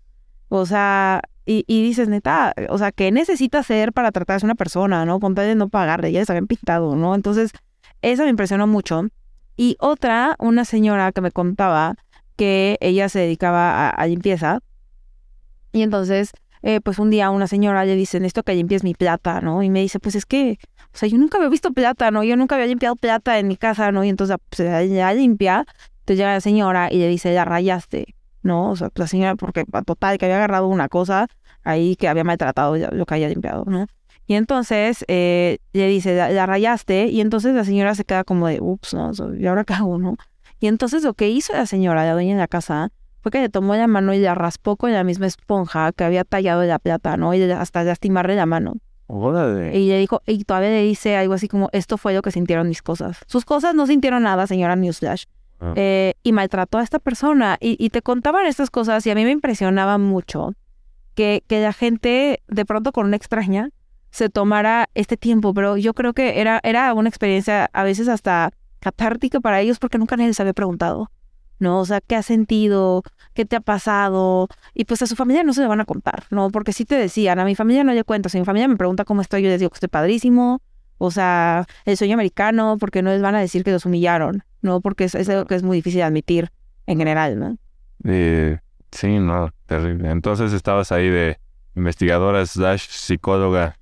O sea, y, y, dices, neta, o sea, ¿qué necesita hacer para tratarse a una persona, no? Con de no pagarle, ya les habían pintado, ¿no? Entonces, eso me impresionó mucho. Y otra, una señora que me contaba que ella se dedicaba a limpieza. Y entonces eh, pues un día una señora le dice, esto que limpies mi plata, ¿no? Y me dice, pues es que, o sea, yo nunca había visto plata, ¿no? Yo nunca había limpiado plata en mi casa, ¿no? Y entonces pues, ya limpia, entonces llega la señora y le dice, ya rayaste, ¿no? O sea, la señora, porque total, que había agarrado una cosa ahí que había maltratado lo que había limpiado, ¿no? Y entonces eh, le dice, la, rayaste, y entonces la señora se queda como de, ups, ¿no? ¿Y ahora qué hago, no? Y entonces lo que hizo la señora, la dueña de la casa, fue que le tomó la mano y la raspó con la misma esponja que había tallado la plata, ¿no? Y hasta lastimarle la mano. Y le dijo, y todavía le dice algo así como, esto fue lo que sintieron mis cosas. Sus cosas no sintieron nada, señora Newsflash. Ah. Eh, y maltrató a esta persona. Y, te contaban estas cosas y a mí me impresionaba mucho que, que la gente, de pronto con una extraña, se tomara este tiempo. Pero yo creo que era, era una experiencia a veces hasta catártica para ellos porque nunca nadie les había preguntado. ¿No? O sea, ¿qué has sentido? ¿Qué te ha pasado? Y pues a su familia no se le van a contar, ¿no? Porque si te decían, a mi familia no le cuento, si mi familia me pregunta cómo estoy, yo les digo que estoy padrísimo, o sea, el sueño americano, porque no les van a decir que los humillaron, ¿no? Porque es, algo que es muy difícil de admitir en general, ¿no? Eh, sí, no, terrible. Entonces estabas ahí de investigadora slash psicóloga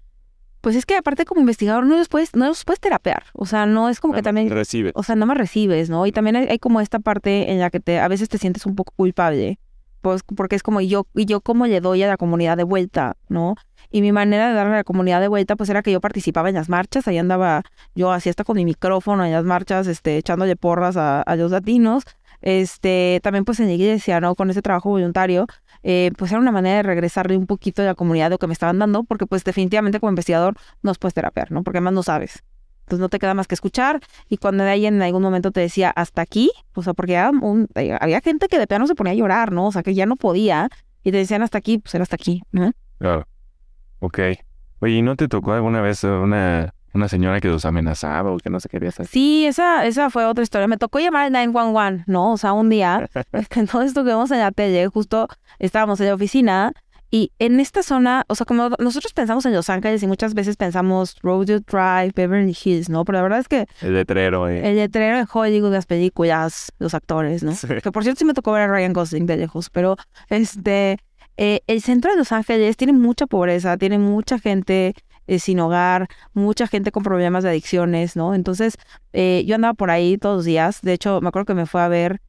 pues es que aparte como investigador no los puedes, no los puedes terapear. O sea, no es como que también... Recibes. O sea, no más recibes, ¿no? Y también hay, como esta parte en la que te, a veces te sientes un poco culpable. Pues porque es como yo, y yo cómo le doy a la comunidad de vuelta, ¿no? Y mi manera de darle a la comunidad de vuelta, pues era que yo participaba en las marchas, ahí andaba yo así hasta con mi micrófono en las marchas, este, echándole porras a, a los latinos, este, también pues en la iglesia, ¿no? Con ese trabajo voluntario, eh, pues era una manera de regresarle un poquito de la comunidad de lo que me estaban dando, porque pues definitivamente como investigador no puedes terapear, ¿no? Porque además no sabes. Entonces no te queda más que escuchar y cuando alguien en algún momento te decía hasta aquí, o sea, porque un, había gente que de plano se ponía a llorar, ¿no? O sea, que ya no podía y te decían hasta aquí, pues era hasta aquí, ¿no? Claro. Ok. Oye, ¿y no te tocó alguna vez una, una señora que los amenazaba o que no se quería hacer? Sí, esa, esa fue otra historia. Me tocó llamar al 911, ¿no? O sea, un día, todo esto que vemos en la tele, justo estábamos en la oficina y en esta zona, o sea, como nosotros pensamos en Los Ángeles y muchas veces pensamos Rodeo Drive, Beverly Hills, ¿no? Pero la verdad es que... El letrero. Eh. El letrero de Hollywood, las películas, los actores, ¿no? Que por cierto sí me tocó ver a Ryan Gosling de lejos, pero este... Eh, el centro de Los Ángeles tiene mucha pobreza, tiene mucha gente eh, sin hogar, mucha gente con problemas de adicciones, ¿no? Entonces, eh, yo andaba por ahí todos los días. De hecho, me acuerdo que me fue a ver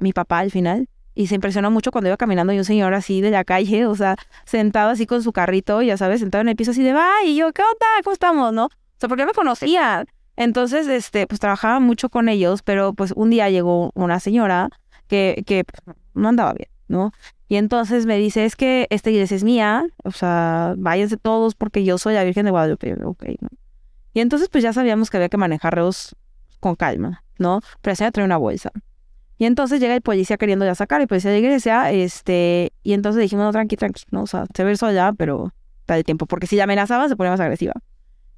mi papá al final y se impresionó mucho cuando iba caminando y un señor así de la calle, o sea, sentado así con su carrito, ya sabes, sentado en el piso así de, ¡ay! Y yo, ¿qué onda? ¿Cómo estamos? ¿No? O sea, porque me conocía. Entonces, este, pues trabajaba mucho con ellos, pero pues un día llegó una señora que, que pues, no andaba bien, ¿no? Y entonces me dice, es que esta iglesia es mía, o sea, váyanse todos porque yo soy la Virgen de Guadalupe. Ok, ¿no? Y entonces pues ya sabíamos que había que manejarlos con calma, ¿no? Pero señora trae una bolsa. Y entonces llega el policía queriendo ya sacar, el policía de la iglesia, este, y entonces dijimos, no, tranqui, tranqui, no, o sea, se ve ya, pero da el tiempo, porque si la amenazaba se ponía más agresiva.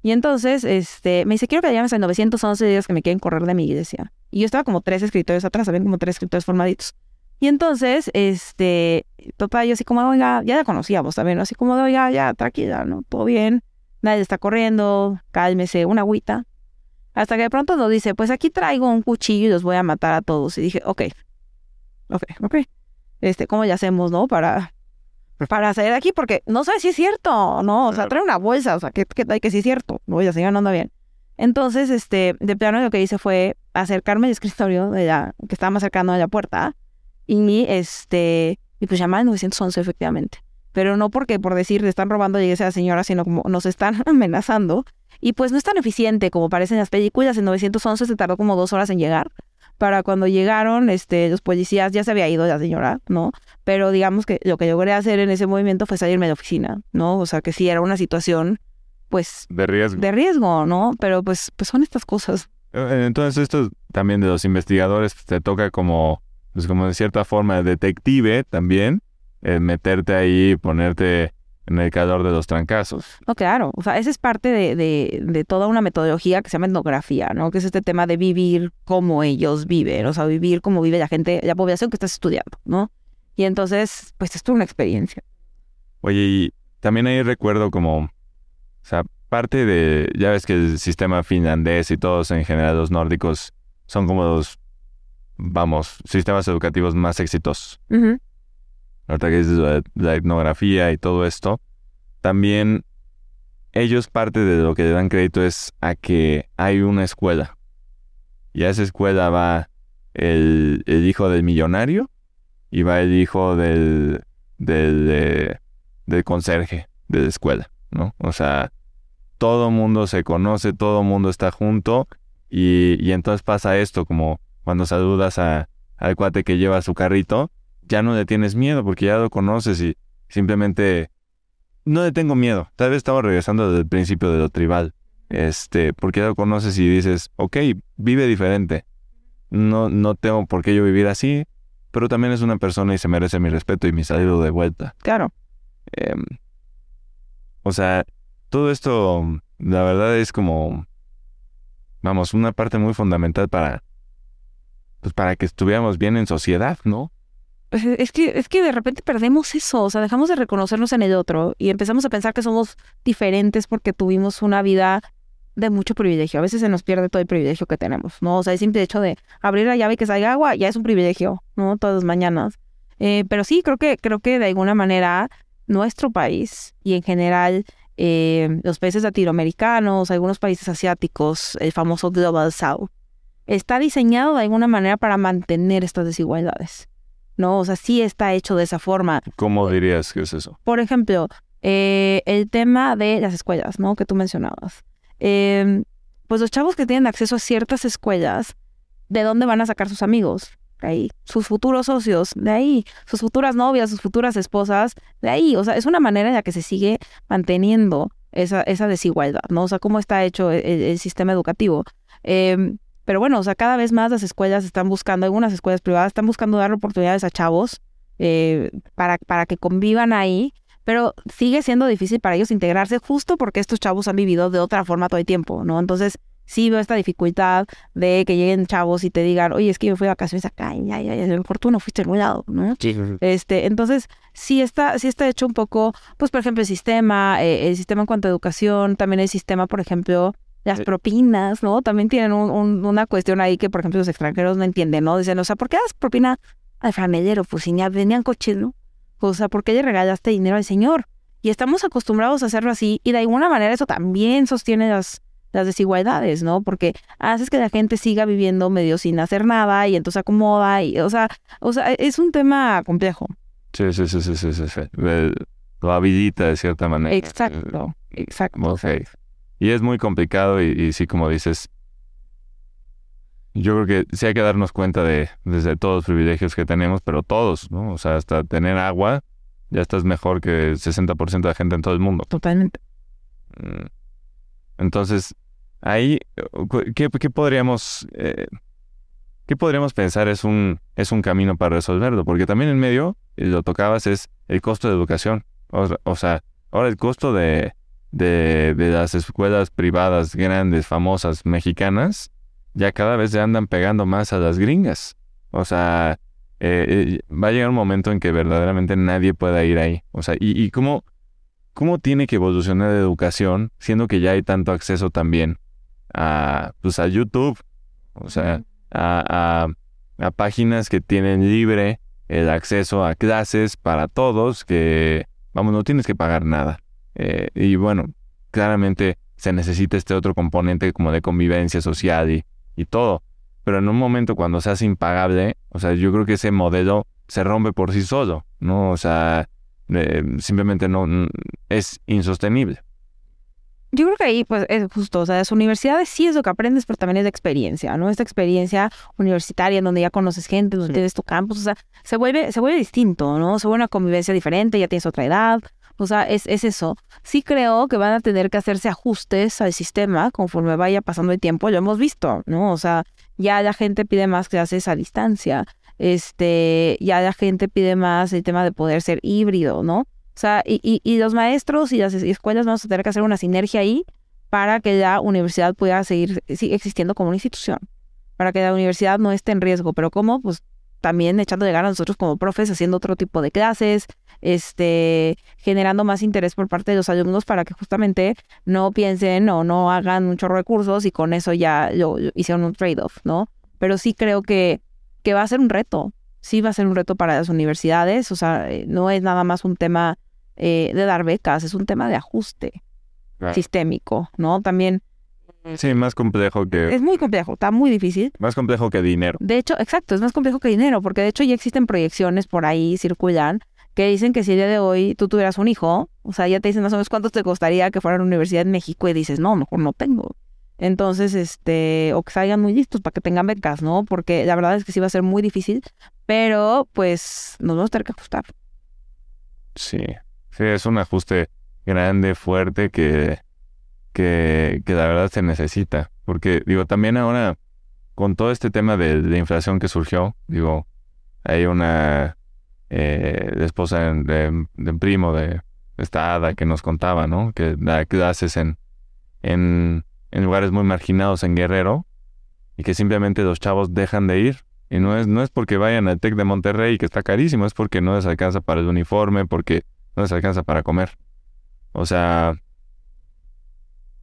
Y entonces, este, me dice, quiero que llames al 911 días que me quieren correr de mi iglesia. Y yo estaba como tres escritores atrás, habían como tres escritores formaditos. Y entonces, este, papá, yo así como, oiga, ya la conocíamos también, así como, oiga, ya, tranquila, ¿no? Todo bien, nadie está corriendo, cálmese, una agüita. Hasta que de pronto nos dice, pues aquí traigo un cuchillo y los voy a matar a todos. Y dije, ok, ok, ok. Este, ¿cómo ya hacemos, no? Para, para salir de aquí, porque no sé si es cierto, ¿no? O sea, trae una bolsa, o sea, que, que, que sí es cierto, no, ya seguir andando bien. Entonces, este, de plano lo que hice fue acercarme al escritorio de ella, que estaba más cercano a la puerta, y este, y pues llamar al 911 efectivamente. Pero no porque por decir le están robando a la señora, sino como nos están amenazando y pues no es tan eficiente como parecen las películas. En 911 se tardó como dos horas en llegar. Para cuando llegaron, este, los policías ya se había ido la señora, ¿no? Pero digamos que lo que logré hacer en ese movimiento fue salirme de oficina, ¿no? O sea, que sí era una situación, pues... De riesgo. De riesgo, ¿no? Pero pues, pues son estas cosas. Eh, entonces esto también de los investigadores pues, te toca como, pues como de cierta forma detective también, eh, meterte ahí, ponerte en el calor de los trancazos. No, claro. O sea, esa es parte de, de, de, toda una metodología que se llama etnografía, ¿no? Que es este tema de vivir como ellos viven, o sea, vivir como vive la gente, la población que estás estudiando, ¿no? Y entonces, pues esto es una experiencia. Oye, y también ahí recuerdo como, o sea, parte de, ya ves que el sistema finlandés y todos en general los nórdicos son como los, vamos, sistemas educativos más exitosos ahorita que dices la, etnografía y todo esto, también ellos parte de lo que le dan crédito es a que hay una escuela. Y a esa escuela va el, hijo del millonario y va el hijo del, del, del conserje de la escuela, ¿no? O sea, todo mundo se conoce, todo mundo está junto y, y entonces pasa esto como cuando saludas a, al cuate que lleva su carrito ya no le tienes miedo porque ya lo conoces y simplemente no le tengo miedo. Tal vez estamos regresando desde el principio de lo tribal. Este, porque ya lo conoces y dices, ok, vive diferente. No, no tengo por qué yo vivir así, pero también es una persona y se merece mi respeto y mi saludo de vuelta. Claro. Em, o sea, todo esto, la verdad es como, vamos, una parte muy fundamental para, pues para que estuviéramos bien en sociedad, ¿no? Pues, es que, es que de repente perdemos eso, o sea, dejamos de reconocernos en el otro y empezamos a pensar que somos diferentes porque tuvimos una vida de mucho privilegio. A veces se nos pierde todo el privilegio que tenemos, ¿no? O sea, el simple hecho de abrir la llave y que salga agua ya es un privilegio, ¿no? Todas las mañanas. Eh, pero sí, creo que, creo que de alguna manera nuestro país y en general eh, los países latinoamericanos, algunos países asiáticos, el famoso Global South, está diseñado de alguna manera para mantener estas desigualdades. ¿no? O sea, sí está hecho de esa forma. ¿Cómo dirías que es eso? Por ejemplo, eh, el tema de las escuelas, ¿no? Que tú mencionabas. Em, pues los chavos que tienen acceso a ciertas escuelas, ¿de dónde van a sacar sus amigos? De ahí. Sus futuros socios, de ahí. Sus futuras novias, sus futuras esposas, de ahí. O sea, es una manera en la que se sigue manteniendo esa, esa desigualdad, ¿no? O sea, cómo está hecho el, el sistema educativo. Em, pero bueno, o sea, cada vez más las escuelas están buscando, algunas escuelas privadas están buscando dar oportunidades a chavos eh, para, para que convivan ahí, pero sigue siendo difícil para ellos integrarse justo porque estos chavos han vivido de otra forma todo el tiempo, ¿no? Entonces, sí veo esta dificultad de que lleguen chavos y te digan, oye, es que yo fui de vacaciones acá y ya, ya, ya, mejor tú no fuiste ningún lado, ¿no? Este, entonces, sí está, sí está hecho un poco, pues, por ejemplo, el sistema, eh, el sistema en cuanto a educación, también el sistema, por ejemplo, las Eh. propinas, ¿no? También tienen un- un- una cuestión ahí que, por ejemplo, los extranjeros no entienden, ¿no? Dicen, o sea, ¿por qué das propina al franelero? Pues si ya venían coches, ¿no? O sea, ¿por qué le regalaste dinero al señor? Y estamos acostumbrados a hacerlo así y de alguna manera eso también sostiene las, las desigualdades, ¿no? Porque haces que la gente siga viviendo medio sin hacer nada y entonces acomoda y, o sea, o sea, es un tema complejo. Sí, sí, sí, sí, sí, sí, sí. Eh, Lo habilita de cierta manera. Exacto, exacto. Ok. Y es muy complicado y, y sí, como dices, yo creo que sí hay que darnos cuenta de desde todos los privilegios que tenemos, pero todos, ¿no? O sea, hasta tener agua, ya estás mejor que el 60% de la gente en todo el mundo. Totalmente. Mm. Entonces, ahí, ¿qué, qué podríamos, eh, qué podríamos pensar es un, es un camino para resolverlo? Porque también en medio, y lo tocabas, es el costo de educación. O, o sea, ahora el costo de, de, de las escuelas privadas grandes, famosas, mexicanas, ya cada vez se andan pegando más a las gringas. O sea, eh, eh, va a llegar un momento en que verdaderamente nadie pueda ir ahí. O sea, y, y cómo, cómo tiene que evolucionar la educación, siendo que ya hay tanto acceso también a, pues, a YouTube, o sea, a, a, a páginas que tienen libre el acceso a clases para todos, que, vamos, no tienes que pagar nada. Eh, y bueno, claramente se necesita este otro componente como de convivencia social y, y todo. Pero en un momento cuando se hace impagable, o sea, yo creo que ese modelo se rompe por sí solo, ¿no? O sea, eh, simplemente no es insostenible. Yo creo que ahí, pues, es justo, o sea, las universidades sí es lo que aprendes, pero también es la experiencia, ¿no? Esta experiencia universitaria en donde ya conoces gente, donde Sí. tienes tu campus, o sea, se vuelve, se vuelve distinto, ¿no? Se vuelve una convivencia diferente, ya tienes otra edad, o sea, es, es eso. Sí creo que van a tener que hacerse ajustes al sistema conforme vaya pasando el tiempo, lo hemos visto, ¿no? O sea, ya la gente pide más clases a distancia, este, ya la gente pide más el tema de poder ser híbrido, ¿no? O sea, y, y, los maestros y las es- escuelas vamos a tener que hacer una sinergia ahí para que la universidad pueda seguir existiendo como una institución, para que la universidad no esté en riesgo. Pero ¿cómo? Pues también echándole ganas a nosotros como profes, haciendo otro tipo de clases, este, generando más interés por parte de los alumnos para que justamente no piensen o no hagan muchos recursos y con eso ya lo, lo hicieron un trade-off, ¿no? Pero sí creo que, que va a ser un reto, sí va a ser un reto para las universidades, o sea, eh, no es nada más un tema eh, de dar becas, es un tema de ajuste sistémico, ¿no? También Sí, más complejo que es muy complejo, está muy difícil. más complejo que dinero. De hecho, exacto, es más complejo que dinero, porque de hecho ya existen proyecciones por ahí, circulan, que dicen que si el día de hoy tú tuvieras un hijo, o sea, ya te dicen más o menos cuánto te costaría que fuera a la universidad en México y dices, no, mejor no tengo. Entonces, este, o que salgan muy listos para que tengan becas, ¿no? Porque la verdad es que sí va a ser muy difícil, pero pues nos vamos a tener que ajustar. Sí, sí, es un ajuste grande, fuerte que, que, que la verdad se necesita. Porque, digo, también ahora, con todo este tema de, inflación que surgió, digo, hay una eh, esposa de, primo de esta hada que nos contaba, ¿no? Que da clases en, en, en lugares muy marginados en Guerrero y que simplemente los chavos dejan de ir. Y no es, no es porque vayan al TEC de Monterrey, que está carísimo, es porque no les alcanza para el uniforme, porque no les alcanza para comer. O sea,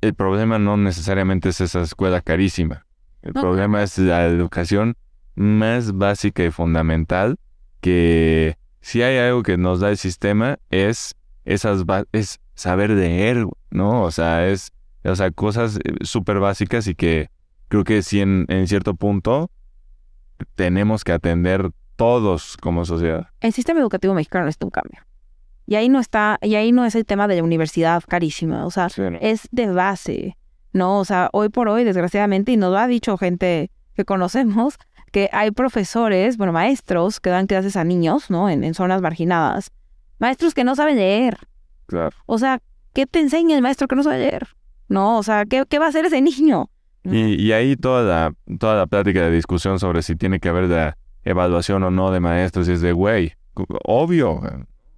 el problema no necesariamente es esa escuela carísima. El No. problema es la educación más básica y fundamental que si hay algo que nos da el sistema es esas es saber leer, ¿no? O sea, es o sea, cosas eh, súper básicas y que creo que sí en, en cierto punto tenemos que atender todos como sociedad. El sistema educativo mexicano necesita un cambio. Y ahí no está, y ahí no es el tema de la universidad carísima, o sea, Sí, ¿no? es de base, ¿no? O sea, hoy por hoy, desgraciadamente, y nos lo ha dicho gente que conocemos, que hay profesores, bueno, maestros que dan clases a niños, ¿no? En, en zonas marginadas. Maestros que no saben leer. Claro. O sea, ¿qué te enseña el maestro que no sabe leer? No, o sea, ¿qué, qué va a hacer ese niño? Y, y ahí toda la, toda la plática de discusión sobre si tiene que haber de evaluación o no de maestros es de, güey, obvio.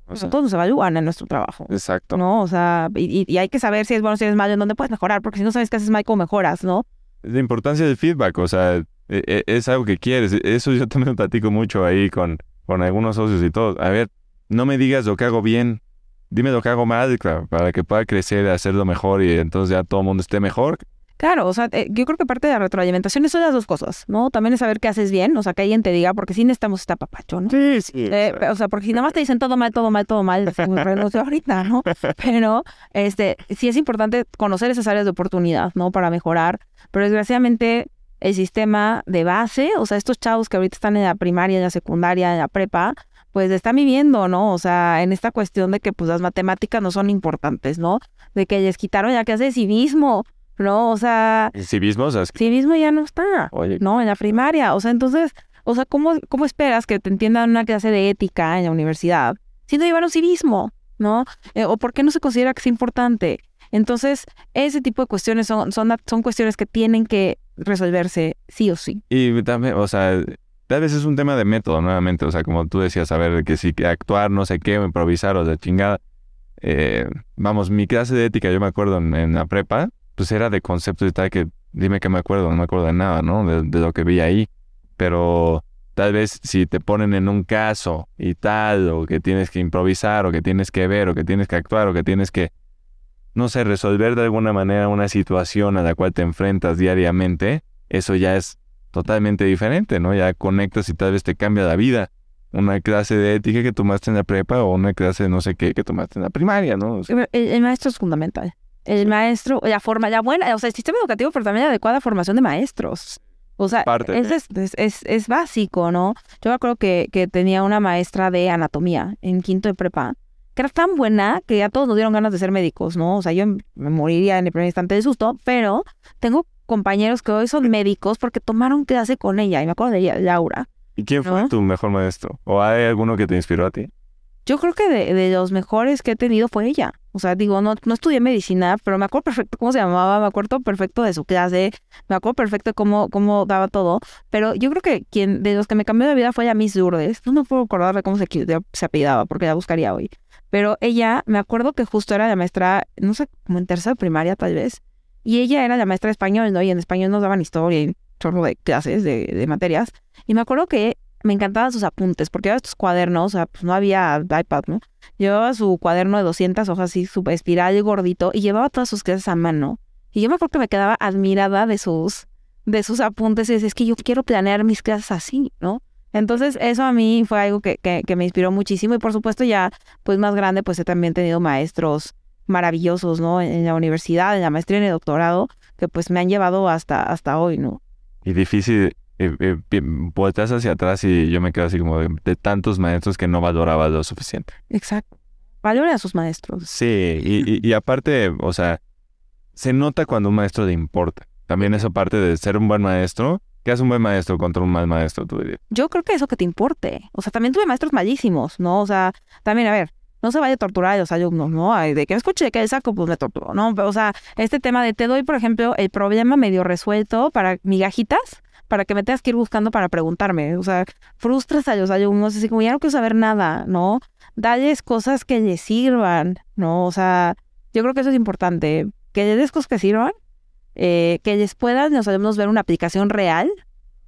O sea, Todos nos evalúan en nuestro trabajo. exacto. ¿no? O sea, y, y hay que saber si es bueno, si es malo, en dónde puedes mejorar, porque si no sabes qué haces mal, ¿cómo mejoras, no? La importancia del feedback, o sea, e- e- es algo que quieres. Eso yo también platico mucho ahí con, con algunos socios y todo. A ver, no me digas lo que hago bien, dime lo que hago mal, claro, para que pueda crecer, hacerlo mejor y entonces ya todo el mundo esté mejor. Claro, o sea, eh, yo creo que parte de la retroalimentación es son las dos cosas, ¿no? También es saber qué haces bien, o sea, que alguien te diga, porque sí necesitamos este papacho, ¿no? Sí, sí. Eh, o sea, porque si nada más te dicen todo mal, todo mal, todo mal, renuncio ahorita, ¿no? Pero este, sí es importante conocer esas áreas de oportunidad, ¿no? Para mejorar. Pero desgraciadamente el sistema de base, o sea, estos chavos que ahorita están en la primaria, en la secundaria, en la prepa, pues están viviendo, ¿no? O sea, en esta cuestión de que pues las matemáticas no son importantes, ¿no? De que les quitaron la clase de civismo, ¿no? O sea, ¿Y civismo? O sea, es que- civismo ya no está. oye, ¿no? En la primaria. O sea, entonces, o sea, ¿cómo, cómo esperas que te entiendan una clase de ética en la universidad si no llevaron civismo, ¿no? Eh, ¿O por qué no se considera que es importante? Entonces, ese tipo de cuestiones son, son, son cuestiones que tienen que resolverse sí o sí. Y también, o sea, tal vez es un tema de método, nuevamente. O sea, como tú decías, saber que si que actuar, no sé qué, o improvisar o de chingada. Eh, vamos, mi clase de ética, yo me acuerdo en, en la prepa, pues era de conceptos y tal que dime que me acuerdo, no me acuerdo de nada, ¿no? De, de lo que vi ahí. Pero tal vez si te ponen en un caso y tal, o que tienes que improvisar, o que tienes que ver, o que tienes que actuar, o que tienes que, no sé, resolver de alguna manera una situación a la cual te enfrentas diariamente, eso ya es totalmente diferente, ¿no? Ya conectas y tal vez te cambia la vida. Una clase de ética que tomaste en la prepa o una clase de no sé qué que tomaste en la primaria, ¿no? El maestro es fundamental. El maestro, la forma, la buena, o sea, el sistema educativo, pero también la adecuada formación de maestros. O sea, es, es, es, es básico, ¿no? Yo me acuerdo que, que tenía una maestra de anatomía en quinto de prepa, que era tan buena que ya todos nos dieron ganas de ser médicos, ¿no? O sea, yo me moriría en el primer instante de susto, pero tengo compañeros que hoy son médicos porque tomaron clase con ella, y me acuerdo de ella, Laura. ¿Y quién fue ¿No? tu mejor maestro? ¿O hay alguno que te inspiró a ti? Yo creo que de, de los mejores que he tenido fue ella. O sea, digo, no, no estudié medicina, pero me acuerdo perfecto cómo se llamaba, me acuerdo perfecto de su clase, me acuerdo perfecto cómo, cómo daba todo. Pero yo creo que quien de los que me cambió de vida fue la Miss Lourdes. No me puedo acordar de cómo se, se apellidaba, porque la buscaría hoy. Pero ella, me acuerdo que justo era la maestra, no sé, como en tercera primaria tal vez. Y ella era la maestra de español, ¿no? Y en español nos daban historia y chorro de clases, de, de materias. Y me acuerdo que me encantaban sus apuntes, porque llevaba estos cuadernos, o sea, pues no había iPad, ¿no? Llevaba su cuaderno de 200 hojas así, su espiral y gordito, y llevaba todas sus clases a mano. Y yo me acuerdo que me quedaba admirada de sus, de sus apuntes y decía, es que yo quiero planear mis clases así, ¿no? Entonces, eso a mí fue algo que, que, me inspiró muchísimo. Y por supuesto, ya, pues más grande, pues he también tenido maestros maravillosos, ¿no? En la universidad, en la maestría, en el doctorado, que pues me han llevado hasta, hasta hoy, ¿no? Y difícil, eh, eh, hacia atrás y yo me quedo así como de, de tantos maestros que no valoraba lo suficiente. Exacto. Valoren a sus maestros. Sí, y, y, y aparte, o sea, se nota cuando un maestro le importa. También esa parte de ser un buen maestro. ¿Qué hace un buen maestro contra un mal maestro, tú dirías? Yo creo que eso que te importe. O sea, también tuve maestros malísimos, ¿no? O sea, también, a ver, no se vaya a torturar a los alumnos, ¿no? Ay, de que me escuche que el saco, pues me torturó, ¿no? O sea, este tema de te doy, por ejemplo, el problema medio resuelto para migajitas, para que me tengas que ir buscando para preguntarme. O sea, frustras a los alumnos, así como ya no quiero saber nada, ¿no? Dales cosas que les sirvan, ¿no? O sea, yo creo que eso es importante. Que les des cosas que sirvan, eh, que les puedan los alumnos ver una aplicación real.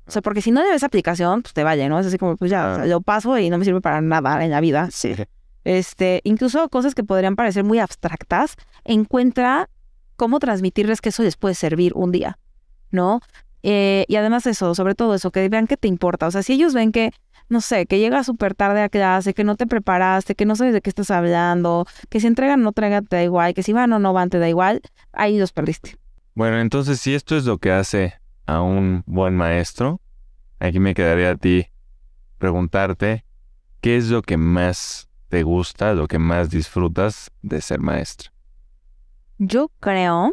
O sea, porque si no debes aplicación, pues te vaya, ¿no? Es así como, pues ya, o sea, lo paso y no me sirve para nada en la vida. Sí. Este, incluso cosas que podrían parecer muy abstractas, encuentra cómo transmitirles que eso les puede servir un día, ¿no? Eh, y además eso, sobre todo eso, que vean que te importa. O sea, si ellos ven que, no sé, que llegas súper tarde a clase, que no te preparaste, que no sabes de qué estás hablando, que si entregan o no entregan te da igual, que si van o no van te da igual, ahí los perdiste. Bueno, entonces si esto es lo que hace a un buen maestro, aquí me quedaría a ti preguntarte qué es lo que más te gusta, lo que más disfrutas de ser maestro. Yo creo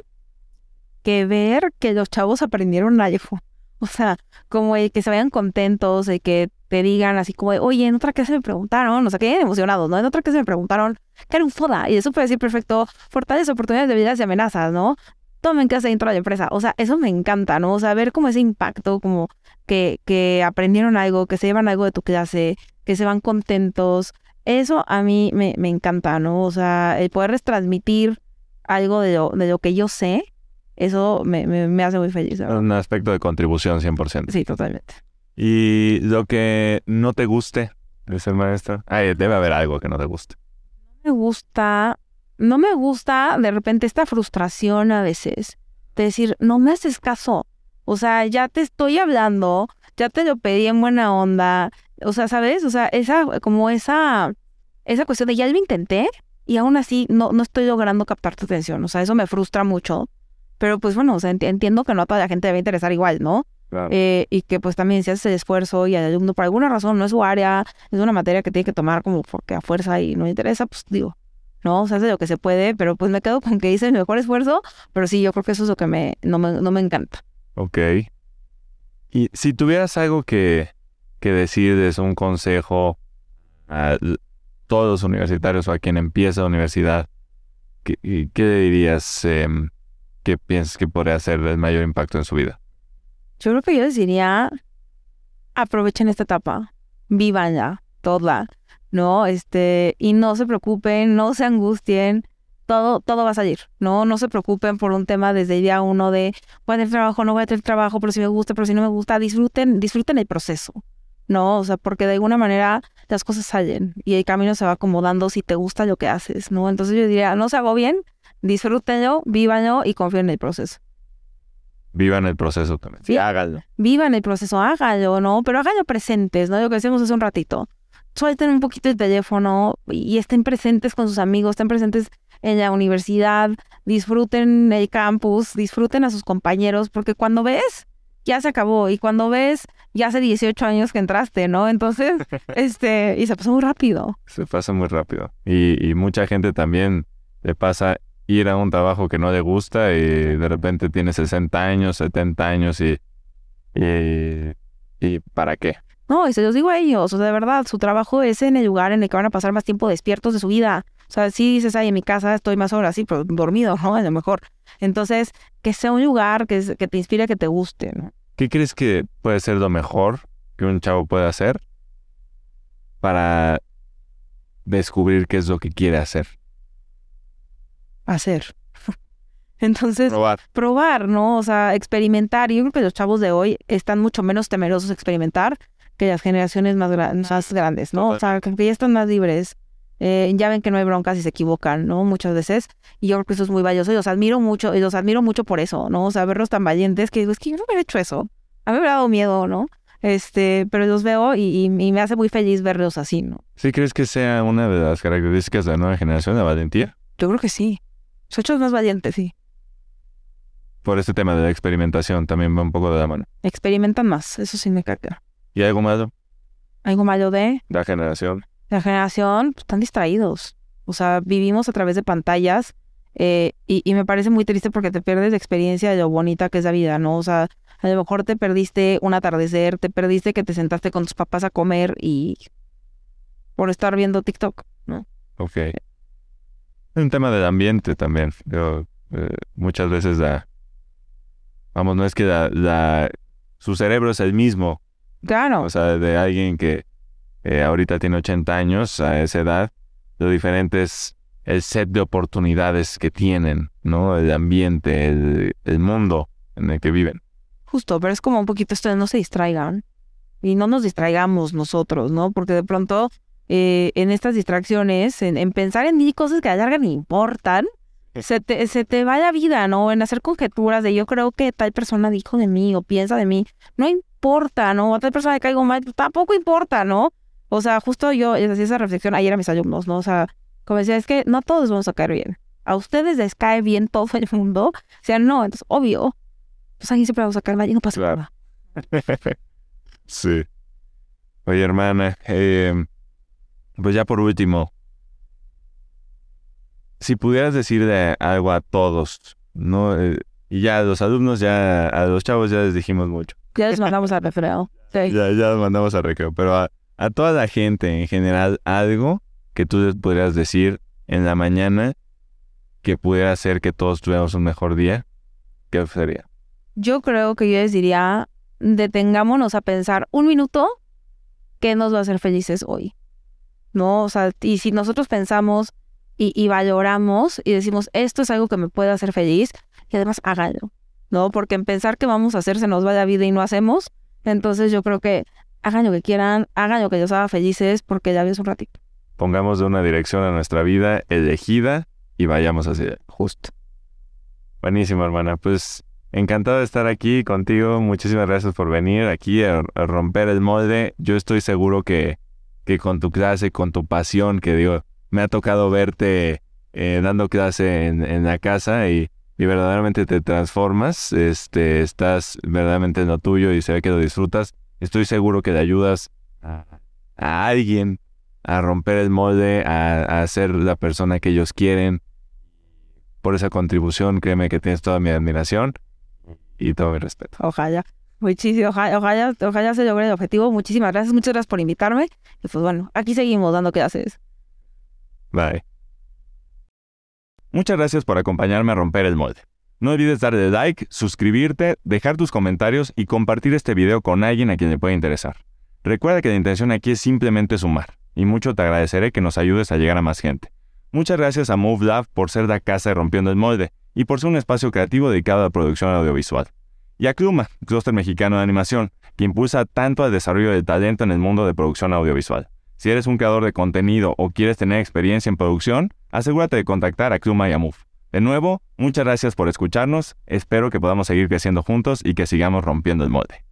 que ver que los chavos aprendieron algo. O sea, como el que se vayan contentos, el que te digan así como, oye, en otra clase me preguntaron, o sea, que emocionados, ¿no? En otra clase me preguntaron qué era un FODA, y eso puede decir perfecto, fortaleza, oportunidades, debilidades y amenazas, ¿no? Tomen clase dentro de la empresa, o sea, eso me encanta, ¿no? O sea, ver como ese impacto, como que, que aprendieron algo, que se llevan algo de tu clase, que se van contentos, eso a mí me, me encanta, ¿no? O sea, el poder transmitir algo de lo, de lo que yo sé, eso me, me, me hace muy feliz. ¿verdad? Un aspecto de contribución 100%. Sí, totalmente. Y lo que no te guste de ser maestra. Ay, debe haber algo que no te guste. me gusta, no me gusta de repente esta frustración a veces de decir, no me haces caso. O sea, ya te estoy hablando, ya te lo pedí en buena onda. O sea, ¿sabes? O sea, esa, como esa, esa cuestión de ya lo intenté y aún así no, no estoy logrando captar tu atención. O sea, eso me frustra mucho. Pero pues bueno, o sea, enti- entiendo que no a toda la gente debe interesar igual, ¿no? Claro. Eh, y que pues también si haces el esfuerzo y al alumno por alguna razón no es su área, es una materia que tiene que tomar como porque a fuerza y no le interesa, pues digo, no, se hace lo que se puede, pero pues me quedo con que hice el mejor esfuerzo, pero sí, yo creo que eso es lo que me, no, me, no me encanta. Ok. Y si tuvieras algo que, que decirles, un consejo a todos los universitarios o a quien empieza la universidad, ¿qué, qué dirías em, que piensas que podría hacer el mayor impacto en su vida? Yo creo que yo les diría, aprovechen esta etapa, vívanla, toda, ¿no? Este, y no se preocupen, no se angustien, todo, todo va a salir, ¿no? No se preocupen por un tema desde el día uno de voy a tener trabajo, no voy a tener trabajo, pero si me gusta, pero si no me gusta, disfruten, disfruten el proceso, ¿no? O sea, porque de alguna manera las cosas salen y el camino se va acomodando si te gusta lo que haces, ¿no? Entonces yo diría, no se agobien, disfrútenlo, vívanlo y confíen en el proceso. Vivan el proceso también. Sí. háganlo. vivan el proceso, háganlo, ¿no? Pero háganlo presentes, ¿no? Lo que decíamos hace un ratito. Suelten un poquito el teléfono y estén presentes con sus amigos, estén presentes en la universidad, disfruten el campus, disfruten a sus compañeros, porque cuando ves, ya se acabó. Y cuando ves, ya hace 18 años que entraste, ¿no? Entonces, este, y se pasó muy rápido. Se pasa muy rápido. Y, y mucha gente también le pasa ir a un trabajo que no le gusta y de repente tiene 60 años, 70 años y... ¿Y, y para qué? No, y se los digo a ellos, o sea, de verdad, su trabajo es en el lugar en el que van a pasar más tiempo despiertos de su vida. O sea, si dices, ay, en mi casa estoy más horas, sí, pero dormido, ¿no? A lo mejor. Entonces, que sea un lugar que, que te inspire, que te guste, ¿no? ¿Qué crees que puede ser lo mejor que un chavo puede hacer para descubrir qué es lo que quiere hacer? Hacer. Entonces, Probar. probar, ¿no? O sea, experimentar. Y yo creo que los chavos de hoy están mucho menos temerosos a experimentar que las generaciones más, gra- más grandes, ¿no? O sea, que ya están más libres. Eh, ya ven que no hay broncas si se equivocan, ¿no? Muchas veces. Y yo creo que eso es muy valioso y los admiro mucho, y los admiro mucho por eso, ¿no? O sea, verlos tan valientes que digo, es que yo no hubiera hecho eso. A mí me hubiera dado miedo, ¿no? Este, pero los veo y, y- y me hace muy feliz verlos así, ¿no? ¿Sí crees que sea una de las características de la nueva generación, la valentía? Yo creo que sí. Son hechos más valientes, sí. Por este tema de la experimentación también va un poco de la mano. Experimentan más, eso sí me caga. ¿Y algo malo? Algo malo de La generación. la generación pues, están distraídos. O sea, vivimos a través de pantallas eh, y, y me parece muy triste porque te pierdes la experiencia de lo bonita que es la vida, ¿no? O sea, a lo mejor te perdiste un atardecer, te perdiste que te sentaste con tus papás a comer y por estar viendo TikTok, ¿no? Ok. Es un tema del ambiente también. Yo, eh, muchas veces la... Vamos, no es que la, la- su cerebro es el mismo. Claro, O sea, de alguien que eh, ahorita tiene 80 años a esa edad, lo diferente es el set de oportunidades que tienen, ¿no? El ambiente, el, el mundo en el que viven. justo, pero es como un poquito esto de no se distraigan y no nos distraigamos nosotros, ¿no? Porque de pronto eh, en estas distracciones, en, en pensar en mil cosas que a la larga ni importan, se te, se te va la vida, ¿no? En hacer conjeturas de yo creo que tal persona dijo de mí o piensa de mí. No importa, ¿no? A tal persona le caigo mal, pues, tampoco importa, ¿no? O sea, justo yo les hacía esa reflexión ayer a mis alumnos, ¿no? O sea, como decía, es que no todos vamos a caer bien. A ustedes les cae bien todo el mundo. O sea, no, entonces, obvio, pues aquí siempre vamos a caer mal y no pasa Claro. nada. sí. Oye, hermana, eh, pues ya por último, si pudieras decirle algo a todos, ¿no? Eh, Y ya a los alumnos, ya a los chavos ya les dijimos mucho. Ya les mandamos al recreo. Sí. Ya, ya los mandamos a recreo. Pero a, a toda la gente en general, algo que tú les podrías decir en la mañana que pudiera hacer que todos tuviéramos un mejor día, ¿qué sería? Yo creo que yo les diría, detengámonos a pensar un minuto qué nos va a hacer felices hoy. ¿No? O sea, y si nosotros pensamos y, y valoramos y decimos, esto es algo que me puede hacer feliz, y además háganlo. ¿No? Porque en pensar que vamos a hacer se nos va la vida y no hacemos. Entonces yo creo que hagan lo que quieran, hagan lo que los haga felices, porque ya ves un ratito. Pongamos de una dirección a nuestra vida elegida y vayamos hacia. Justo. Buenísimo, hermana. Pues encantado de estar aquí contigo. Muchísimas gracias por venir aquí a, a romper el molde. Yo estoy seguro que, que con tu clase, con tu pasión, que digo, me ha tocado verte eh, dando clase en, la casa y, y verdaderamente te transformas. Este, estás verdaderamente en lo tuyo y se ve que lo disfrutas. Estoy seguro que le ayudas a, a alguien a romper el molde, a, a ser la persona que ellos quieren. Por esa contribución, créeme que tienes toda mi admiración y todo mi respeto. Ojalá. Muchísimo, ojalá, ojalá, se logre el objetivo. Muchísimas gracias, muchas gracias por invitarme. Y pues bueno, aquí seguimos dando clases. Bye. Muchas gracias por acompañarme a romper el molde. No olvides darle like, suscribirte, dejar tus comentarios y compartir este video con alguien a quien le pueda interesar. Recuerda que la intención aquí es simplemente sumar, y mucho te agradeceré que nos ayudes a llegar a más gente. Muchas gracias a Move Lab por ser la casa de Rompiendo el Molde y por ser un espacio creativo dedicado a la producción audiovisual. Y a Cluma, clúster mexicano de animación, que impulsa tanto al desarrollo del talento en el mundo de producción audiovisual. Si eres un creador de contenido o quieres tener experiencia en producción, asegúrate de contactar a Cluma y a Move. De nuevo, muchas gracias por escucharnos, espero que podamos seguir creciendo juntos y que sigamos rompiendo el molde.